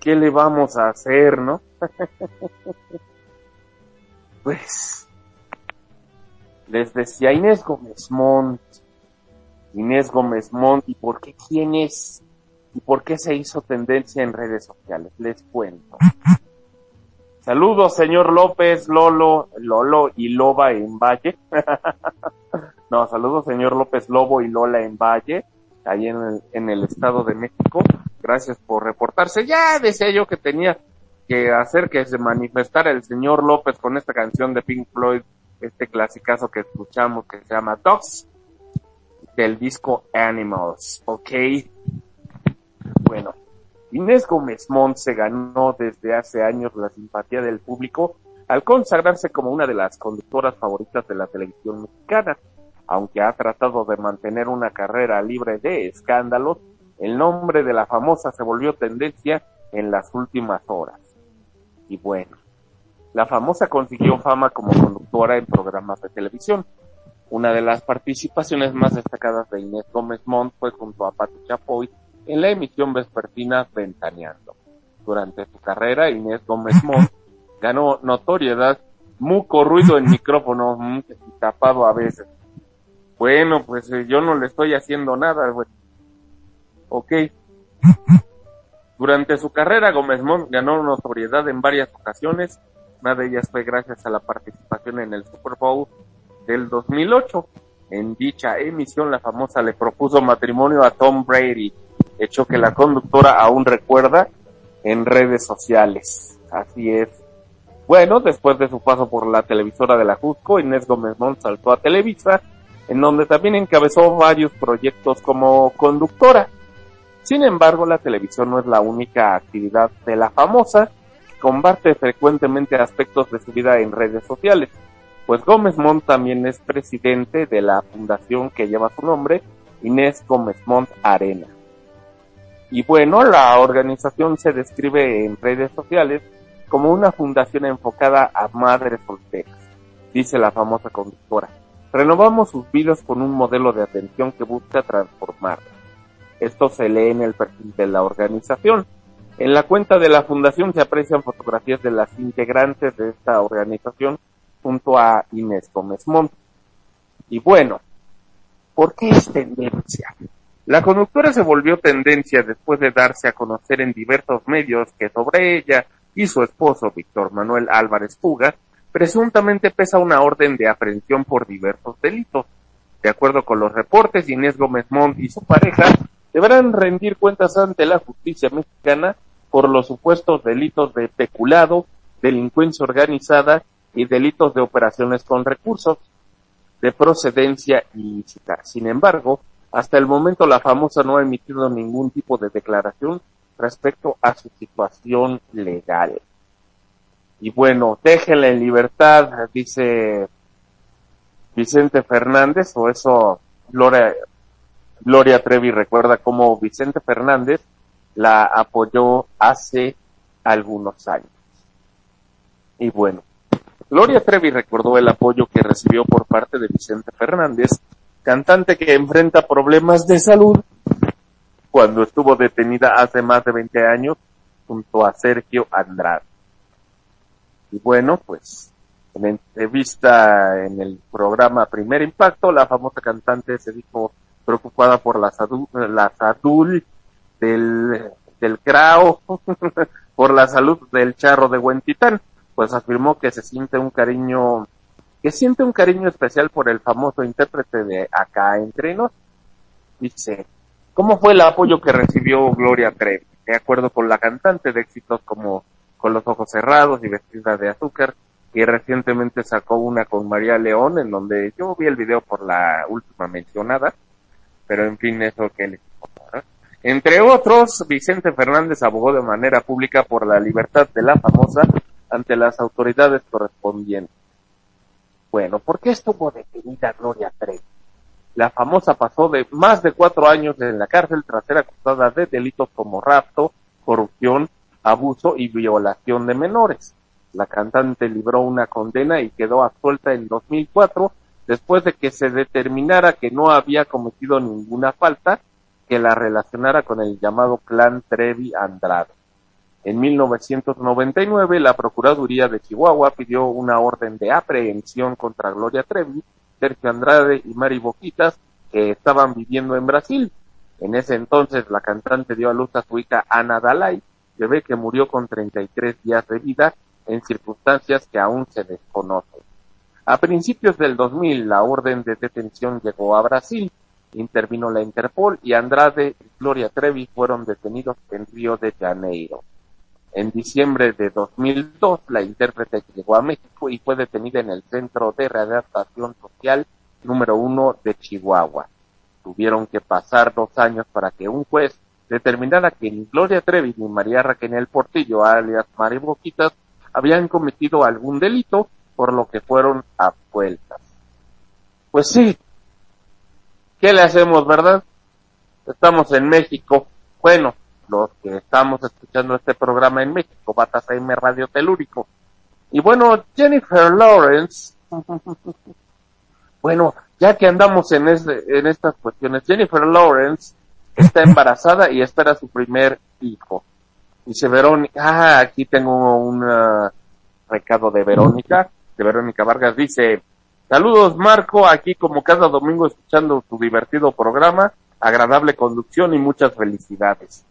¿qué le vamos a hacer, no? pues, les decía Inés Gómez Montt, Inés Gómez Montt, ¿y por qué quién es? ¿Y por qué se hizo tendencia en redes sociales? Les cuento. Saludos, señor López, Lolo, Lolo y Loba en Valle. no, saludos, señor López Lobo y Lola en Valle, ahí en el, en el Estado de México. Gracias por reportarse. Ya decía yo que tenía que hacer que se manifestara el señor López con esta canción de Pink Floyd, este clasicazo que escuchamos que se llama Dogs, del disco Animals, ¿ok? Bueno, Inés Gómez Montt se ganó desde hace años la simpatía del público al consagrarse como una de las conductoras favoritas de la televisión mexicana. Aunque ha tratado de mantener una carrera libre de escándalos, el nombre de la famosa se volvió tendencia en las últimas horas. Y bueno, la famosa consiguió fama como conductora en programas de televisión. Una de las participaciones más destacadas de Inés Gómez Montt fue junto a Pati Chapoy en la emisión vespertina Ventaneando. Durante su carrera, Inés Gómez Montt ganó notoriedad, muco ruido en micrófono, y tapado a veces. Bueno, pues eh, yo no le estoy haciendo nada, güey. Ok. Durante su carrera, Gómez Montt ganó notoriedad en varias ocasiones. Una de ellas fue gracias a la participación en el Super Bowl del 2008. En dicha emisión, la famosa le propuso matrimonio a Tom Brady, hecho que la conductora aún recuerda en redes sociales. Así es. Bueno, después de su paso por la televisora de la Jusco, Inés Gómez Montt saltó a Televisa, en donde también encabezó varios proyectos como conductora. Sin embargo, la televisión no es la única actividad de la famosa, que comparte frecuentemente aspectos de su vida en redes sociales, pues Gómez Montt también es presidente de la fundación que lleva su nombre, Inés Gómez Montt Arena. Y bueno, la organización se describe en redes sociales como una fundación enfocada a madres solteras, dice la famosa conductora. Renovamos sus vidas con un modelo de atención que busca transformarlas. Esto se lee en el perfil de la organización. En la cuenta de la fundación se aprecian fotografías de las integrantes de esta organización junto a Inés Gómez Montt. Y bueno, ¿Por qué es tendencia? La conductora se volvió tendencia después de darse a conocer en diversos medios que sobre ella y su esposo, Víctor Manuel Álvarez Puga, presuntamente pesa una orden de aprehensión por diversos delitos. De acuerdo con los reportes, Inés Gómez Montt y su pareja deberán rendir cuentas ante la justicia mexicana por los supuestos delitos de peculado, delincuencia organizada y delitos de operaciones con recursos de procedencia ilícita. Sin embargo, hasta el momento la famosa no ha emitido ningún tipo de declaración respecto a su situación legal. Y bueno, déjenla en libertad, dice Vicente Fernández, o eso Gloria, Gloria Trevi recuerda cómo Vicente Fernández la apoyó hace algunos años. Y bueno, Gloria Trevi recordó el apoyo que recibió por parte de Vicente Fernández, cantante que enfrenta problemas de salud cuando estuvo detenida hace más de 20 años junto a Sergio Andrade. Y bueno, pues en entrevista en el programa Primer Impacto, la famosa cantante se dijo preocupada por la salud, la salud del, del crao, por la salud del charro de Huentitán pues afirmó que se siente un cariño, que siente un cariño especial por el famoso intérprete de Acá entre nos. Dice, ¿cómo fue el apoyo que recibió Gloria Trevi? De acuerdo con la cantante de éxitos como Con los ojos cerrados y Vestida de azúcar, y recientemente sacó una con María León, en donde yo vi el video por la última mencionada, pero en fin, eso que les importa. Entre otros, Vicente Fernández abogó de manera pública por la libertad de la famosa ante las autoridades correspondientes. Bueno, ¿por qué estuvo detenida Gloria Trevi? La famosa pasó de más de cuatro años en la cárcel tras ser acusada de delitos como rapto, corrupción, abuso y violación de menores. La cantante libró una condena y quedó absuelta en 2004 después de que se determinara que no había cometido ninguna falta que la relacionara con el llamado clan Trevi Andrade. En 1999, la Procuraduría de Chihuahua pidió una orden de aprehensión contra Gloria Trevi, Sergio Andrade y Mari Boquitas, que estaban viviendo en Brasil. En ese entonces, la cantante dio a luz a su hija Ana Dalai, bebé que murió con 33 días de vida en circunstancias que aún se desconocen. A principios del 2000, la orden de detención llegó a Brasil, intervino la Interpol y Andrade y Gloria Trevi fueron detenidos en Río de Janeiro. En diciembre de 2002, la intérprete llegó a México y fue detenida en el Centro de Readaptación Social número uno de Chihuahua. Tuvieron que pasar dos años para que un juez determinara que ni Gloria Trevi ni María Raquel Portillo, alias Mari Boquitas, habían cometido algún delito, por lo que fueron absueltas. Pues sí, ¿qué le hacemos, verdad? Estamos en México. Bueno, los que estamos escuchando este programa en México, Batas AM Radio Telúrico. Y bueno, Jennifer Lawrence, bueno, ya que andamos en, este, en estas cuestiones, Jennifer Lawrence está embarazada y espera su primer hijo. Dice Verónica, ah, aquí tengo un recado de Verónica, de Verónica Vargas, dice, saludos Marco, aquí como cada domingo escuchando tu divertido programa, agradable conducción y muchas felicidades.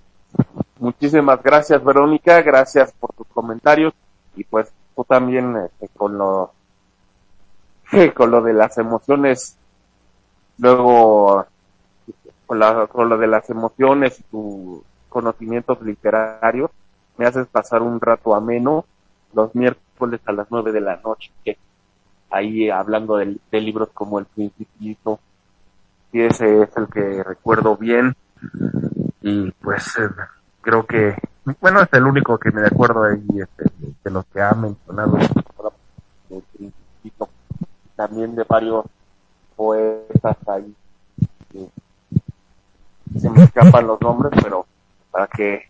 Muchísimas gracias, Verónica. Gracias por tus comentarios. Y pues tú también este, con lo con lo de las emociones, luego con, la, con lo de las emociones y tus conocimientos literarios, me haces pasar un rato ameno los miércoles a las nueve de la noche, ahí hablando de, de libros como El Principito, y ese es el que recuerdo bien. Y pues eh, creo que bueno es el único que me acuerdo ahí este, de los que ha mencionado también de varios poetas ahí se me escapan los nombres pero para que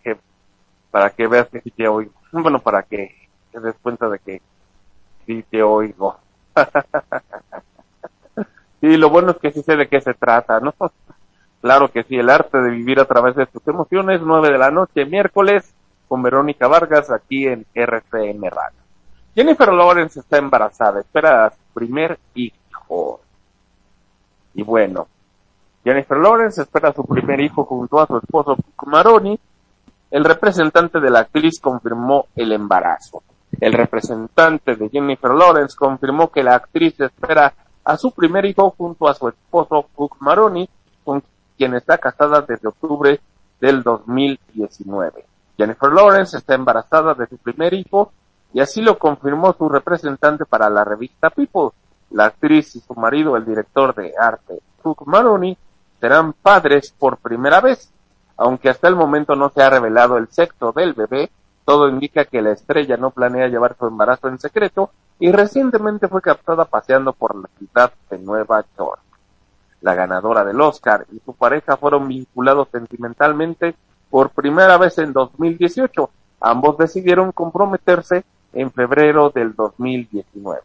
para que veas que sí te oigo. Bueno para que te des cuenta de que sí te oigo y lo bueno es que sí sé de qué se trata no Claro que sí, el arte de vivir a través de tus emociones, nueve de la noche, miércoles, con Verónica Vargas, aquí en RCM Radio. Jennifer Lawrence está embarazada, espera a su primer hijo. Y bueno, Jennifer Lawrence espera su primer hijo junto a su esposo Maroni. El representante de la actriz confirmó el embarazo. El representante de Jennifer Lawrence confirmó que la actriz espera a su primer hijo junto a su esposo Cook Maroni, con quien está casada desde octubre del 2019. Jennifer Lawrence está embarazada de su primer hijo y así lo confirmó su representante para la revista People. La actriz y su marido, el director de arte Cook Maroni, serán padres por primera vez. Aunque hasta el momento no se ha revelado el sexo del bebé, todo indica que la estrella no planea llevar su embarazo en secreto y recientemente fue captada paseando por la ciudad de Nueva York. La ganadora del Oscar y su pareja fueron vinculados sentimentalmente por primera vez en 2018. Ambos decidieron comprometerse en febrero del 2019.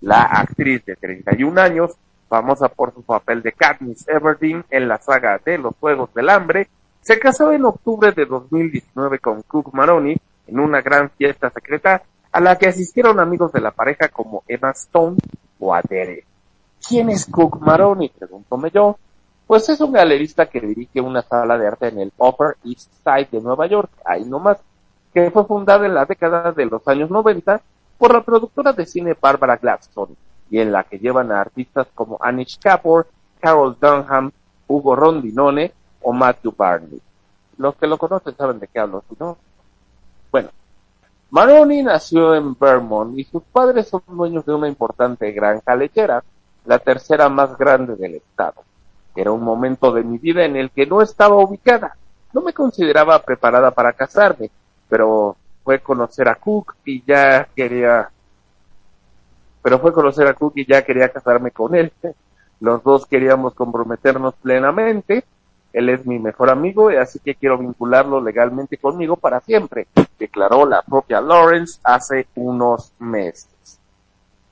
La actriz de 31 años, famosa por su papel de Katniss Everdeen en la saga de los Juegos del Hambre, se casó en octubre de 2019 con Cook Maroni en una gran fiesta secreta a la que asistieron amigos de la pareja como Emma Stone o Adele. ¿Quién es Cook Maroni? Preguntóme yo. Pues es un galerista que dirige una sala de arte en el Upper East Side de Nueva York, ahí nomás, que fue fundada en la década de los años 90 por la productora de cine Barbara Gladstone, y en la que llevan a artistas como Anish Kapoor, Carol Dunham, Hugo Rondinone o Matthew Barney. Los que lo conocen saben de qué hablo, si no. Bueno, Maroni nació en Vermont y sus padres son dueños de una importante granja lechera, la tercera más grande del estado. Era un momento de mi vida en el que no estaba ubicada. No me consideraba preparada para casarme, pero fue conocer a Cook y ya quería, pero fue conocer a Cook y ya quería casarme con él. Los dos queríamos comprometernos plenamente. Él es mi mejor amigo y así que quiero vincularlo legalmente conmigo para siempre, declaró la propia Lawrence hace unos meses.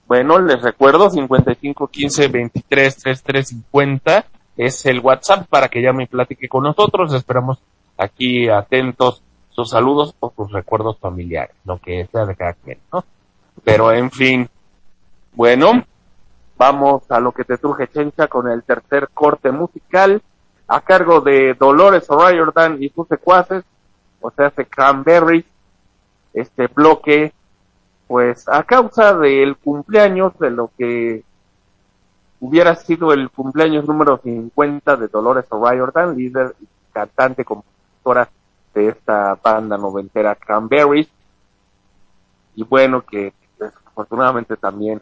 Bueno, les recuerdo 55 15 23 33 50 es el WhatsApp para que llame y platique con nosotros. Esperamos aquí atentos sus saludos o sus recuerdos familiares, lo que sea de cada quien, ¿no? Pero en fin, bueno, vamos a lo que te truje Chencha con el tercer corte musical a cargo de Dolores O'Riordan y sus secuaces, o sea, hace Cranberry, este bloque, pues a causa del cumpleaños de lo que hubiera sido el cumpleaños número 50 de Dolores O'Riordan, líder cantante compositora de esta banda noventera Cranberries. Y bueno, que desafortunadamente también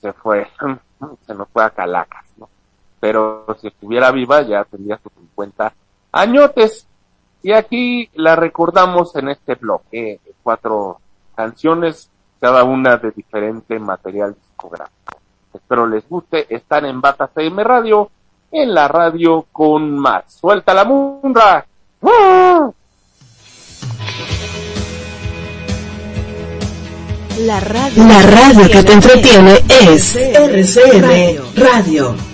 se fue, se nos fue a Calacas, ¿no? Pero si estuviera viva ya tendría sus 50 añotes. Y aquí la recordamos en este bloque, cuatro canciones, cada una de diferente material discográfico. Espero les guste, están en Bata CM Radio, en la radio con más. Suelta la mundra. La radio, la radio que te entretiene es RCM Radio.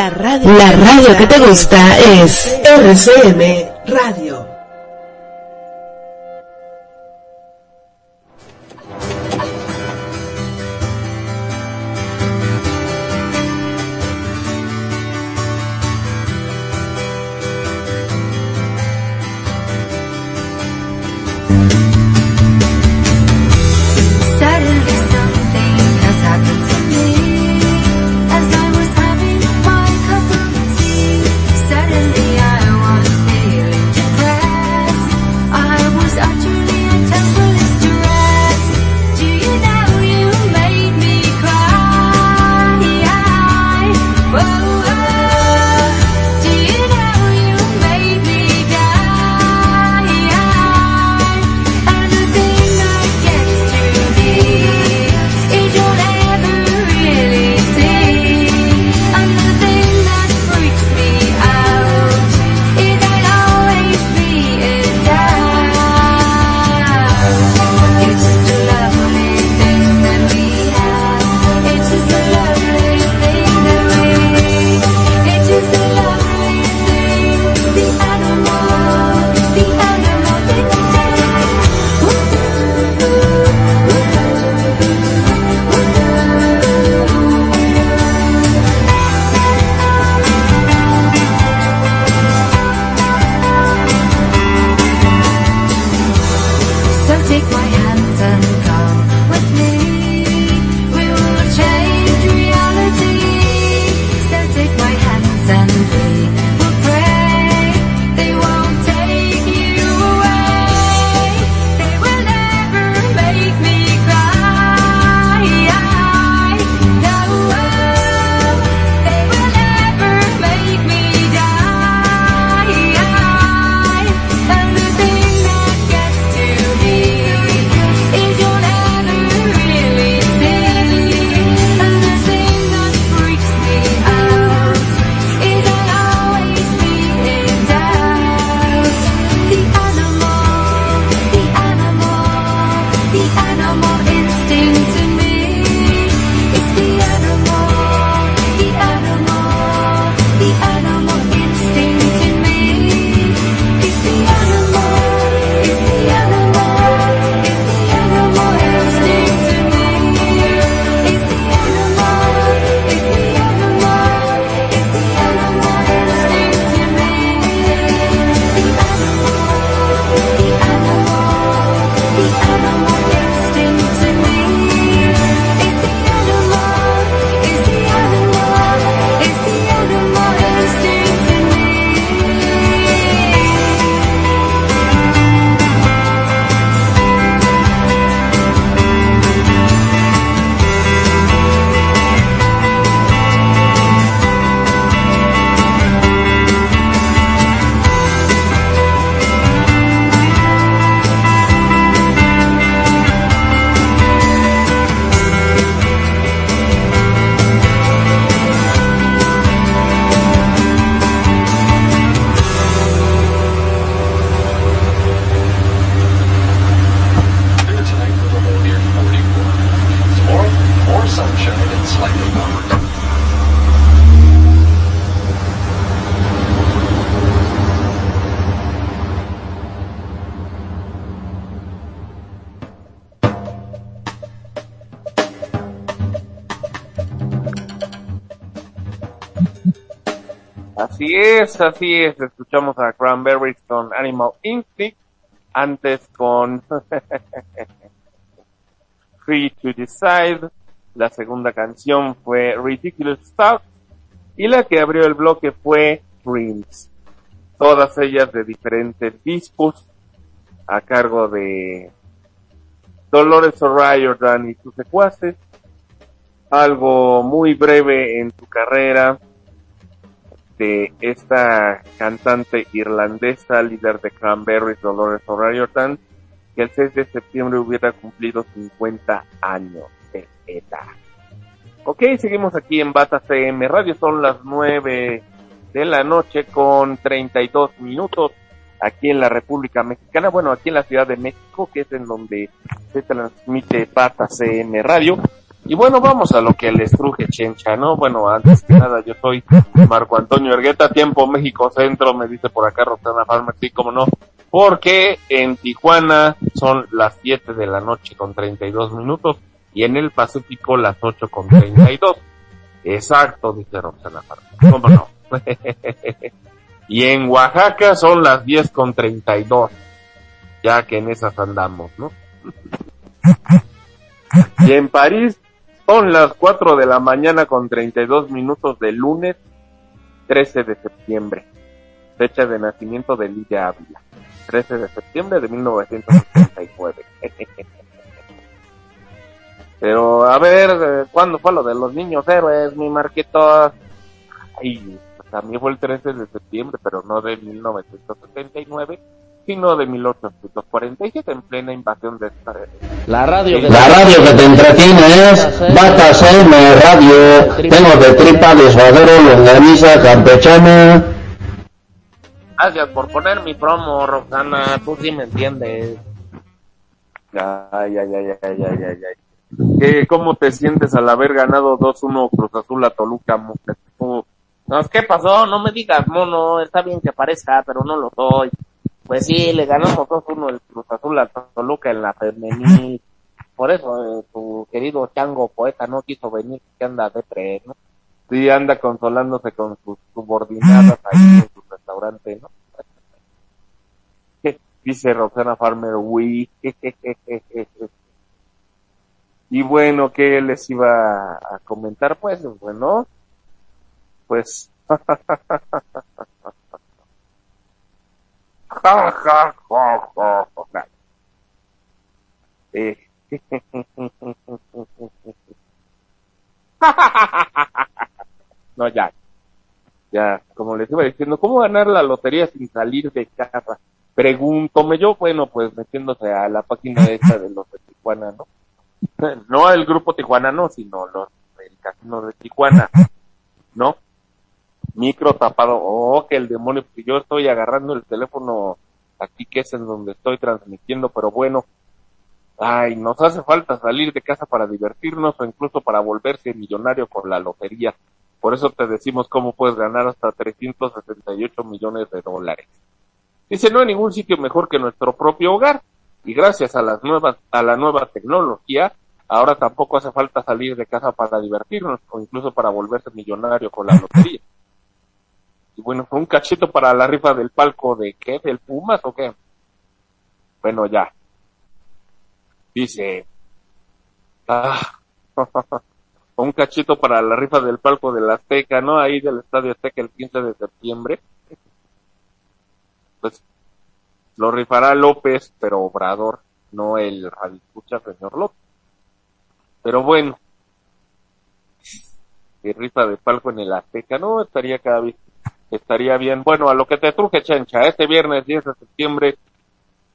La radio, que te gusta es RCM Radio. Así es, así es. Escuchamos a Cranberries con Animal Instinct. Antes con Free to Decide. La segunda canción fue Ridiculous Stuff. Y la que abrió el bloque fue Prince. Todas ellas de diferentes discos. A cargo de Dolores O'Riordan y sus secuaces. Algo muy breve en su carrera de esta cantante irlandesa, líder de Cranberries, Dolores O'Riordan, que el 6 de septiembre hubiera cumplido 50 años Ok, seguimos aquí en Bata CM Radio, son las 9 de la noche con 32 minutos aquí en la República Mexicana, bueno, aquí en la Ciudad de México, que es en donde se transmite Bata CM Radio. Y bueno, vamos a lo que les truje Chencha, ¿no? Bueno, antes que nada, yo soy Marco Antonio Ergueta, tiempo México Centro, me dice por acá Roxana Farmer, sí, como no, porque en Tijuana son las 7 de la noche con 32 minutos y en el Pacífico las 8 con 32. Exacto, dice Roxana Farmer, ¿cómo no? y en Oaxaca son las 10 con 32, ya que en esas andamos, ¿no? Y en París son las 4 de la mañana con 32 minutos del lunes 13 de septiembre. Fecha de nacimiento de Lidia Ávila. 13 de septiembre de 1989. Pero a ver, eh, ¿cuándo fue lo de los niños héroes, mi Marquitos? Ay, pues a mí fue el 13 de septiembre, pero no de 1979, sino de 1847 en plena invasión de esta... La radio que La radio que te entretiene es Batas M Radio. Tengo de tripa, de suadero, longaniza, campechana. Gracias por poner mi promo, Roxana, tú sí me entiendes. Ay, ay, ay, ay, ay, ay, ay. ¿Qué, ¿Cómo te sientes al haber ganado 2-1 Cruz Azul a Toluca? No, ¿qué pasó? No me digas, mono, está bien que parezca, pero no lo soy. Pues sí, le ganamos 2-1 el Cruz Azul a Toluca en la femenil. Por eso eh, tu querido chango poeta no quiso venir, que anda de pre, ¿no? Sí, anda consolándose con sus subordinadas ahí en su restaurante, ¿no? Dice Roxana Farmer, uy. Y bueno, ¿qué les iba a comentar? Pues, bueno, pues... Eh, No, ya. Ya, como les iba diciendo, ¿cómo ganar la lotería sin salir de casa? Pregúntome yo, bueno, pues metiéndose a la página esta de los de ¿no? No el grupo Tijuana, no, sino los el casino de Tijuana, ¿no? Micro tapado, oh, que el demonio, porque yo estoy agarrando el teléfono aquí que es en donde estoy transmitiendo, pero bueno, ay, nos hace falta salir de casa para divertirnos o incluso para volverse millonario con la lotería. Por eso te decimos cómo puedes ganar hasta 368 millones de dólares. Dice, no hay ningún sitio mejor que nuestro propio hogar. Y gracias a las nuevas, a la nueva tecnología, ahora tampoco hace falta salir de casa para divertirnos o incluso para volverse millonario con la lotería. Y bueno, fue un cachito para la rifa del palco de qué, del Pumas o qué. Bueno, ya. Dice, ah, un cachito para la rifa del palco del Azteca, ¿no? Ahí del Estadio Azteca el 15 de septiembre. Pues lo rifará López, pero Obrador, no el radiscucha señor López. Pero bueno, y rifa de palco en el Azteca, no, estaría cada vez, estaría bien. Bueno, a lo que te truje, Chancha, este viernes 10 de septiembre,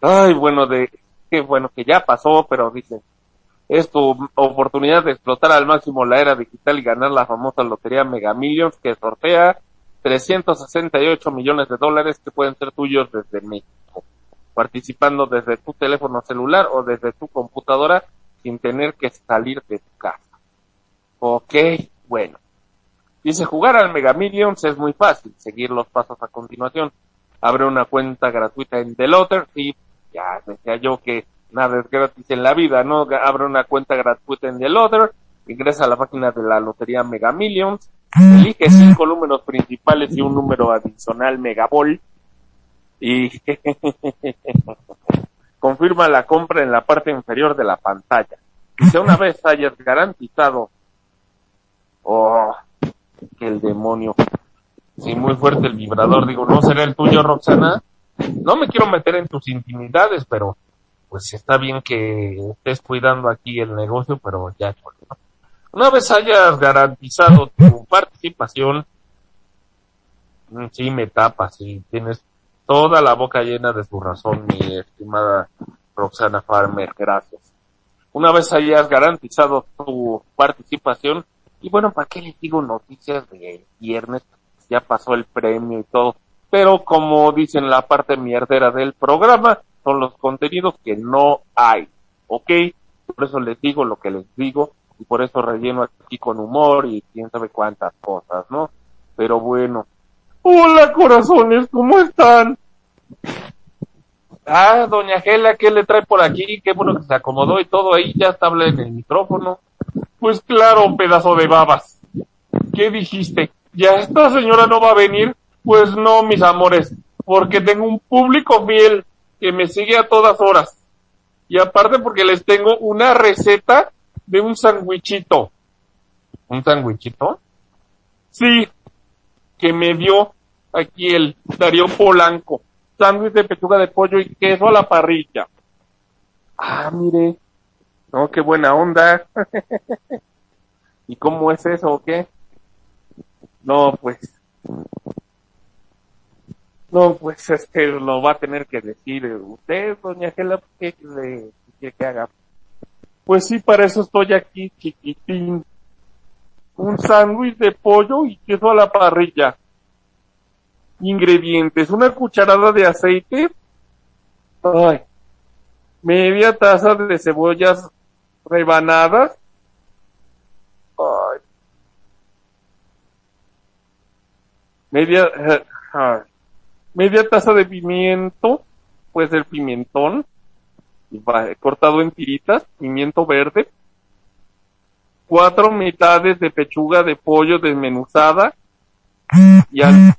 ay, bueno, de, qué bueno que ya pasó, pero dice, es tu oportunidad de explotar al máximo la era digital y ganar la famosa lotería Mega Millions que sortea 368 millones de dólares que pueden ser tuyos desde México, participando desde tu teléfono celular o desde tu computadora sin tener que salir de tu casa. Ok, bueno. Dice, jugar al Mega Millions es muy fácil, seguir los pasos a continuación. Abre una cuenta gratuita en The Lotter y ya decía yo que nada es gratis en la vida, ¿no? Abre una cuenta gratuita en The Lotter, ingresa a la página de la lotería Mega Millions, elige cinco números principales y un número adicional Megaball y confirma la compra en la parte inferior de la pantalla. Dice, una vez hayas garantizado, oh, que el demonio, sí, muy fuerte el vibrador, digo, ¿no será el tuyo, Roxana? No me quiero meter en tus intimidades, pero pues está bien que estés cuidando aquí el negocio, pero ya. Una vez hayas garantizado tu participación, mm, sí me tapas y tienes toda la boca llena de su razón, mi estimada Roxana Farmer, gracias. Una vez hayas garantizado tu participación, y bueno, ¿para qué les digo noticias de viernes? Ya pasó el premio y todo. Pero como dicen la parte mierdera del programa, son los contenidos que no hay. ¿Ok? Por eso les digo lo que les digo. y por eso relleno aquí con humor y quién sabe cuántas cosas, ¿no? Pero bueno. Hola corazones, ¿cómo están? Ah, doña Gela, ¿qué le trae por aquí? Qué bueno que se acomodó y todo ahí, ya está hablando en el micrófono. Pues claro, pedazo de babas. ¿Qué dijiste? ¿Ya esta señora no va a venir? Pues no, mis amores, porque tengo un público fiel que me sigue a todas horas. Y aparte porque les tengo una receta de un sandwichito. ¿Un sandwichito? Sí, que me dio aquí el Darío Polanco. Sándwich de pechuga de pollo y queso a la parrilla. Ah, mire. No, qué buena onda. ¿Y cómo es eso o qué? No, pues. No, pues este lo va a tener que decir usted, doña Gela, ¿qué le quiere que haga? Pues sí, para eso estoy aquí, chiquitín. Un sándwich de pollo y queso a la parrilla. Ingredientes, una cucharada de aceite. Media taza de cebollas rebanadas. Ay. Media, eh, media taza de pimiento, pues el pimentón, cortado en tiritas, pimiento verde, cuatro mitades de pechuga de pollo desmenuzada y al...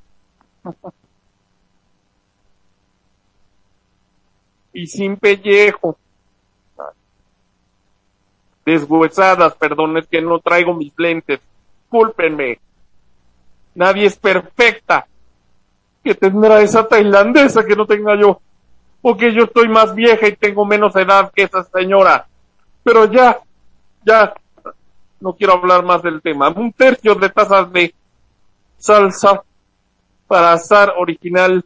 y sin pellejo. Deshuesadas, perdón, es que no traigo mis lentes. Discúlpenme. Nadie es perfecta. Que tendrá esa tailandesa que no tenga yo. O que yo estoy más vieja y tengo menos edad que esa señora. Pero ya, ya, no quiero hablar más del tema. Un tercio de tazas de salsa para azar original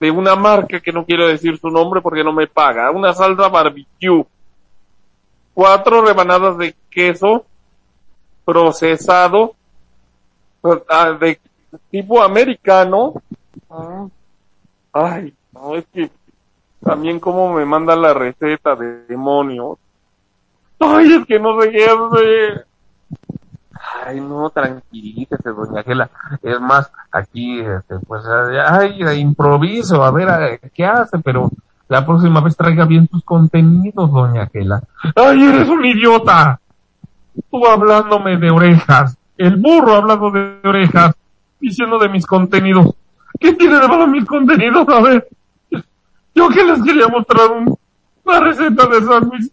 de una marca que no quiero decir su nombre porque no me paga. Una salsa barbecue. Cuatro rebanadas de queso procesado ah, de tipo americano. Ah, Ay, no, es que también como me manda la receta de demonios. Ay, es que no sé qué hacer. Ay, no, tranquilícese, doña Gela. Es más, aquí, este, pues, ay, improviso, a ver a- qué hace, pero la próxima vez traiga bien sus contenidos, doña Gela. Ay, eres un idiota. Tú hablándome de orejas. El burro hablando de orejas. Diciendo de mis contenidos. ¿Qué tiene de malo mis contenidos? A ver. Yo que les quería mostrar un- una receta de sándwich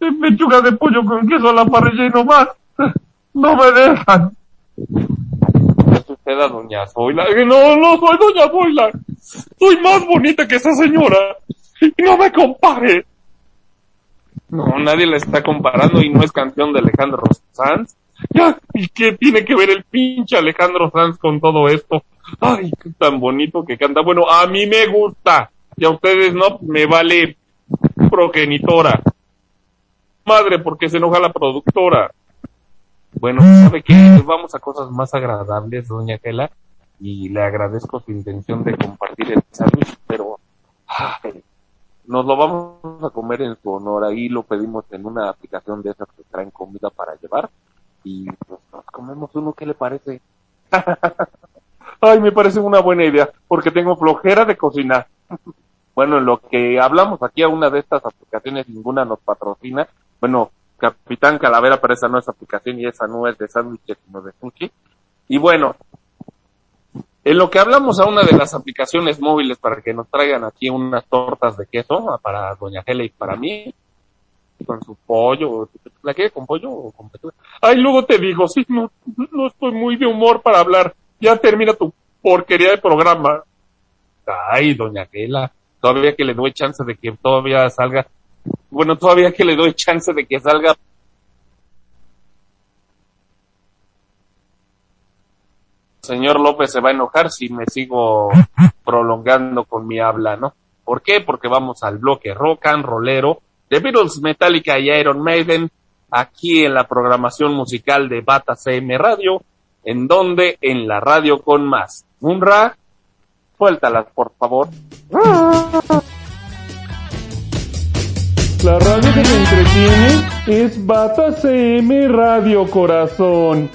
de pechuga de pollo con queso a la parrilla y no más. No me dejan. Es usted doña Zoila. Eh, No, no soy doña Zoila. Soy más bonita que esa señora. Y no me compare. No, nadie la está comparando y no es canción de Alejandro Sanz. ¿y qué tiene que ver el pinche Alejandro Sanz con todo esto? Ay, qué tan bonito que canta. Bueno, a mí me gusta. Y a ustedes no, me vale progenitora. Madre, porque se enoja la productora. Bueno, ¿sabe qué? Vamos a cosas más agradables, doña Gela, y le agradezco su intención de compartir el sándwich, pero ay, nos lo vamos a comer en su honor. Ahí lo pedimos en una aplicación de esas que traen comida para llevar, y pues nos comemos uno, ¿qué le parece? Ay, me parece una buena idea, porque tengo flojera de cocinar. Bueno, en lo que hablamos aquí a una de estas aplicaciones, ninguna nos patrocina. Bueno, Capitán Calavera, pero esa no es aplicación y esa no es de sándwiches, sino de sushi. Y bueno, en lo que hablamos a una de las aplicaciones móviles para que nos traigan aquí unas tortas de queso para Doña Gela y para mí, con su pollo, ¿la quiere con pollo o con pechuga? Ay, luego te digo, sí, no, no estoy muy de humor para hablar. Ya termina tu porquería de programa. Ay, Doña Gela, todavía que le doy chance de que todavía salga bueno, todavía que le doy chance de que salga. Señor López se va a enojar si me sigo prolongando con mi habla, ¿no? ¿Por qué? Porque vamos al bloque rock and rollero de Beatles, Metallica y Iron Maiden aquí en la programación musical de Bata CM Radio, en donde en la radio con más. Munra, suéltalas por favor. La radio que te entretiene es Bata CM Radio Corazón.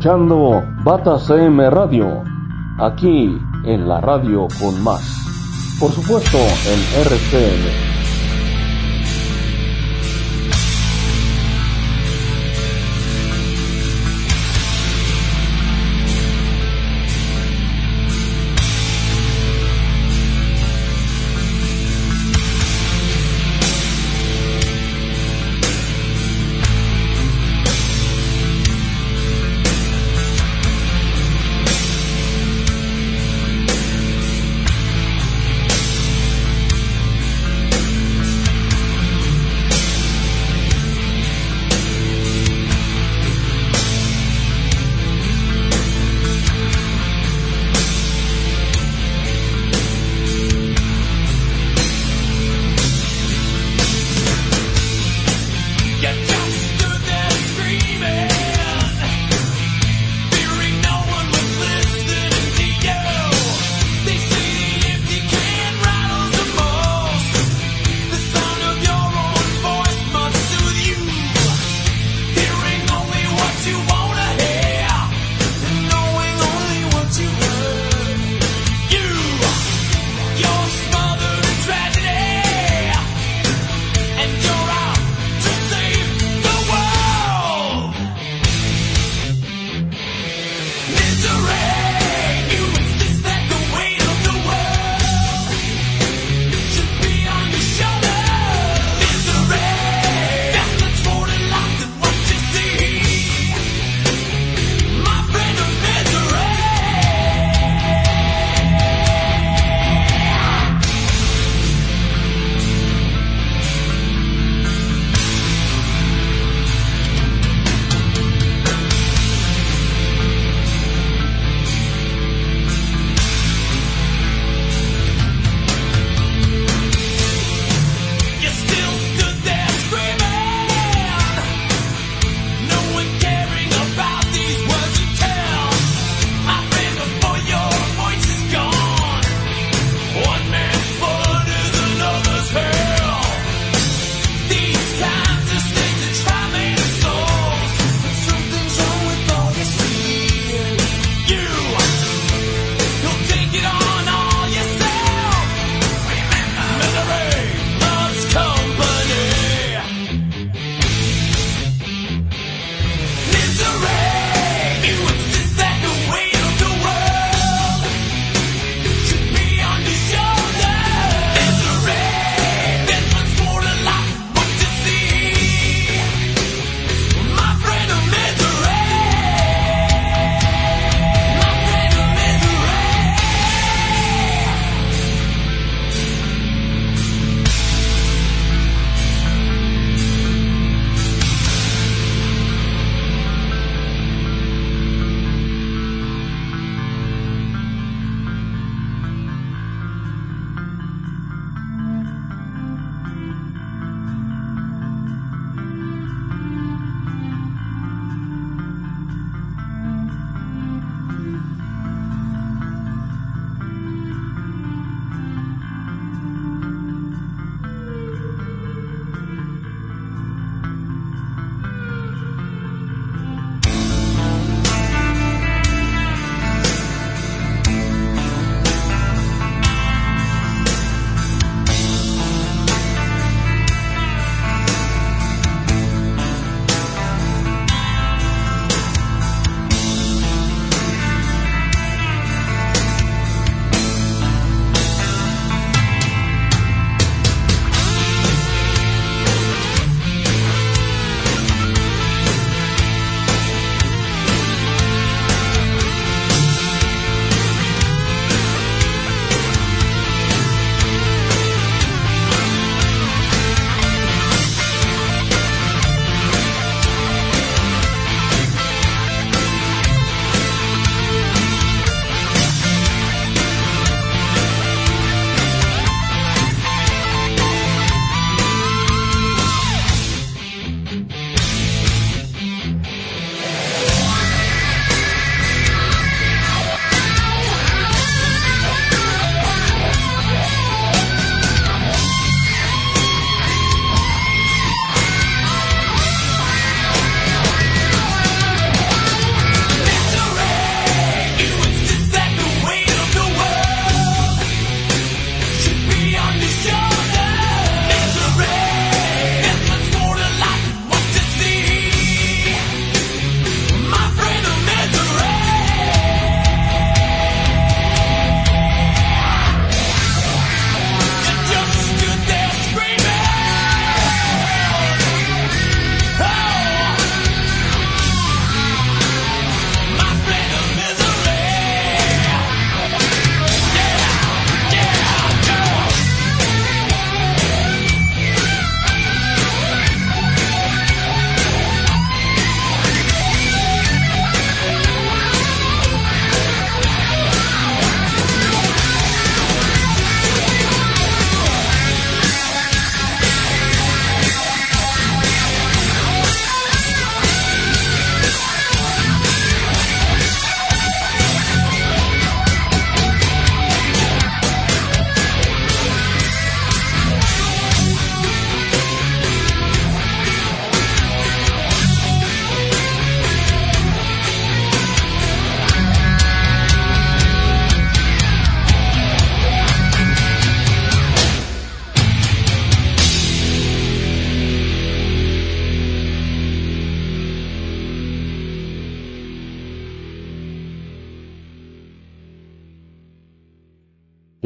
Escuchando Bata CM Radio, aquí en la radio con más. Por supuesto en RCM.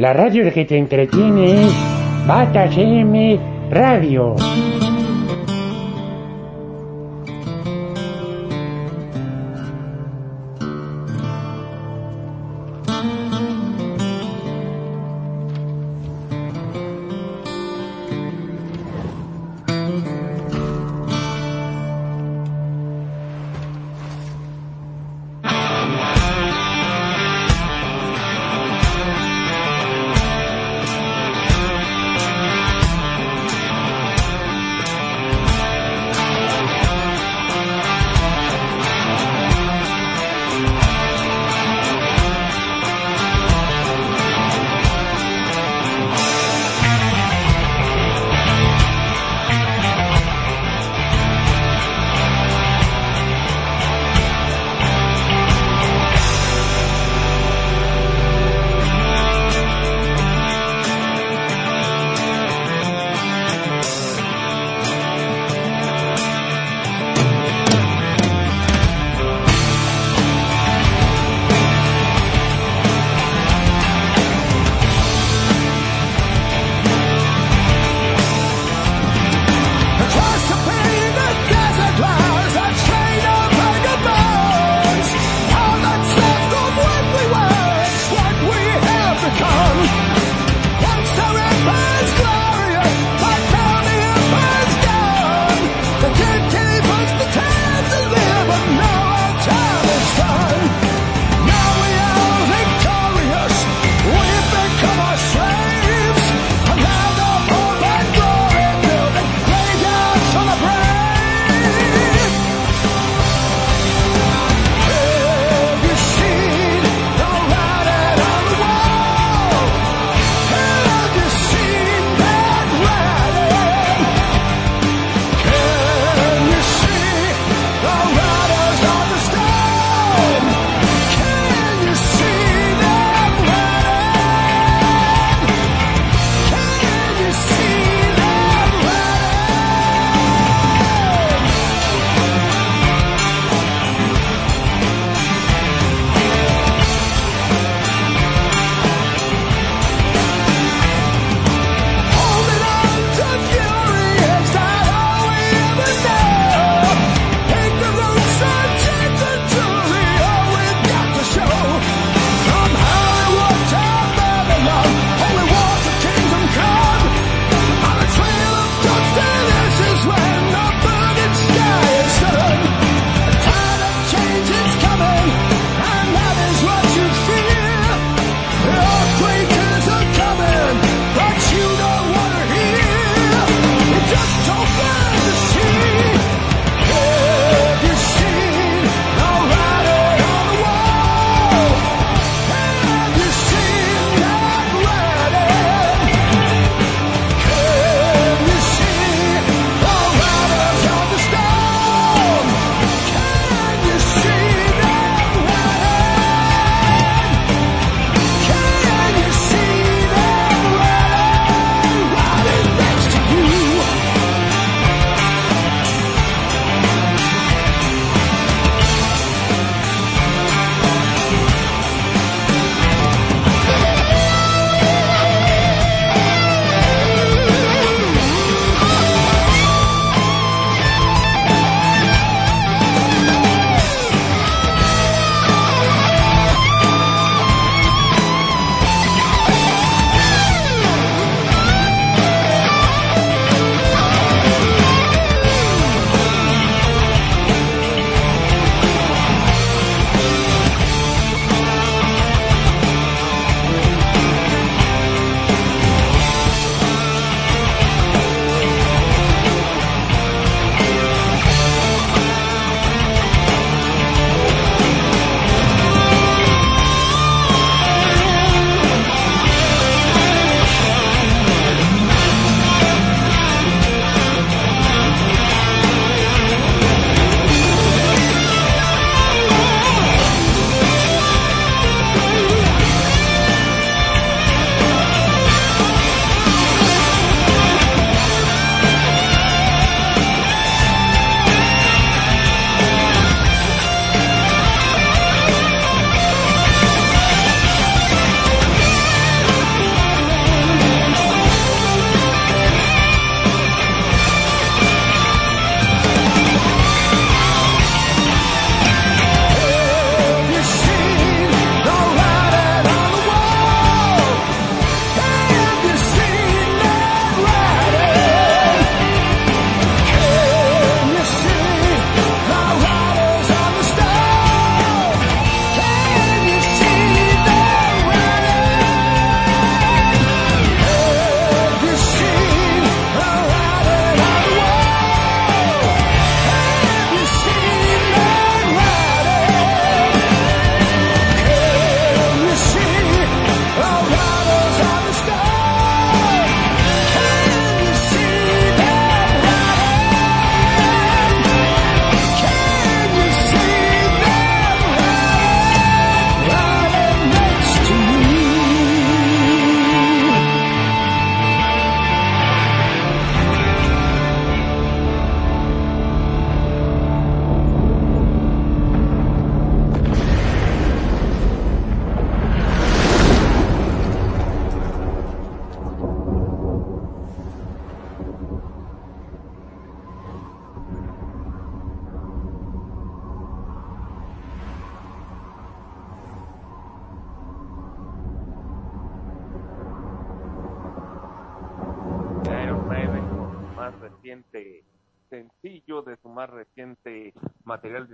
La radio que te entretiene es Bata CM Radio.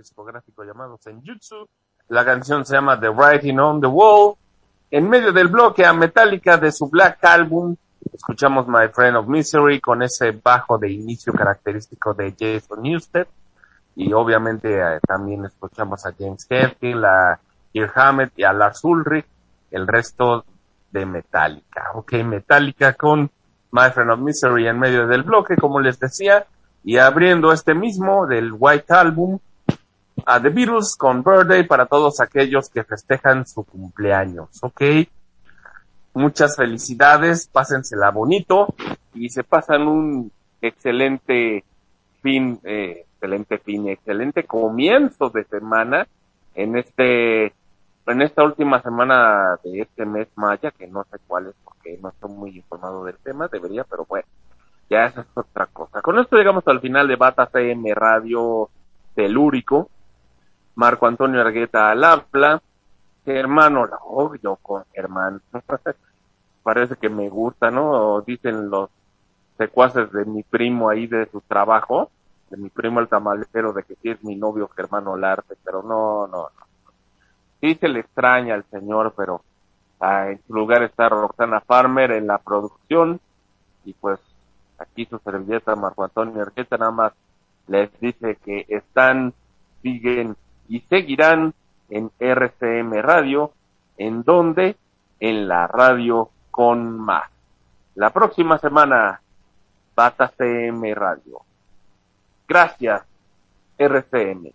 Discográfico llamado Senjutsu. La canción se llama The Writing on the Wall. En medio del bloque a Metallica de su Black Album, escuchamos My Friend of Misery con ese bajo de inicio característico de Jason Newsted. Y obviamente eh, también escuchamos a James Hetfield, Metallica con My Friend of Misery en medio del bloque, como les decía, y abriendo este mismo del White Album, a The Beatles con Birthday para todos aquellos que festejan su cumpleaños, ¿ok? Muchas felicidades, pásensela bonito y se pasan un excelente fin, eh, excelente fin, excelente comienzo de semana en este, en esta última semana de este mes maya, que no sé cuál es porque no estoy muy informado del tema, debería, pero bueno, ya esa es otra cosa. Con esto llegamos al final de Bata CM Radio Telúrico. Marco Antonio Argueta al habla, hermano, la obvio con hermano. Parece que me gusta, ¿no? Dicen los secuaces de mi primo ahí de su trabajo, de mi primo el tamalero, de que sí es mi novio Germán Olarte, pero no, no, no. Sí se le extraña al señor, pero ah, en su lugar está Roxana Farmer en la producción, y pues aquí su servilleta Marco Antonio Argueta nada más les dice que están, siguen y seguirán en RCM Radio, en donde en la radio con más. La próxima semana, Bata CM Radio. Gracias, RCM.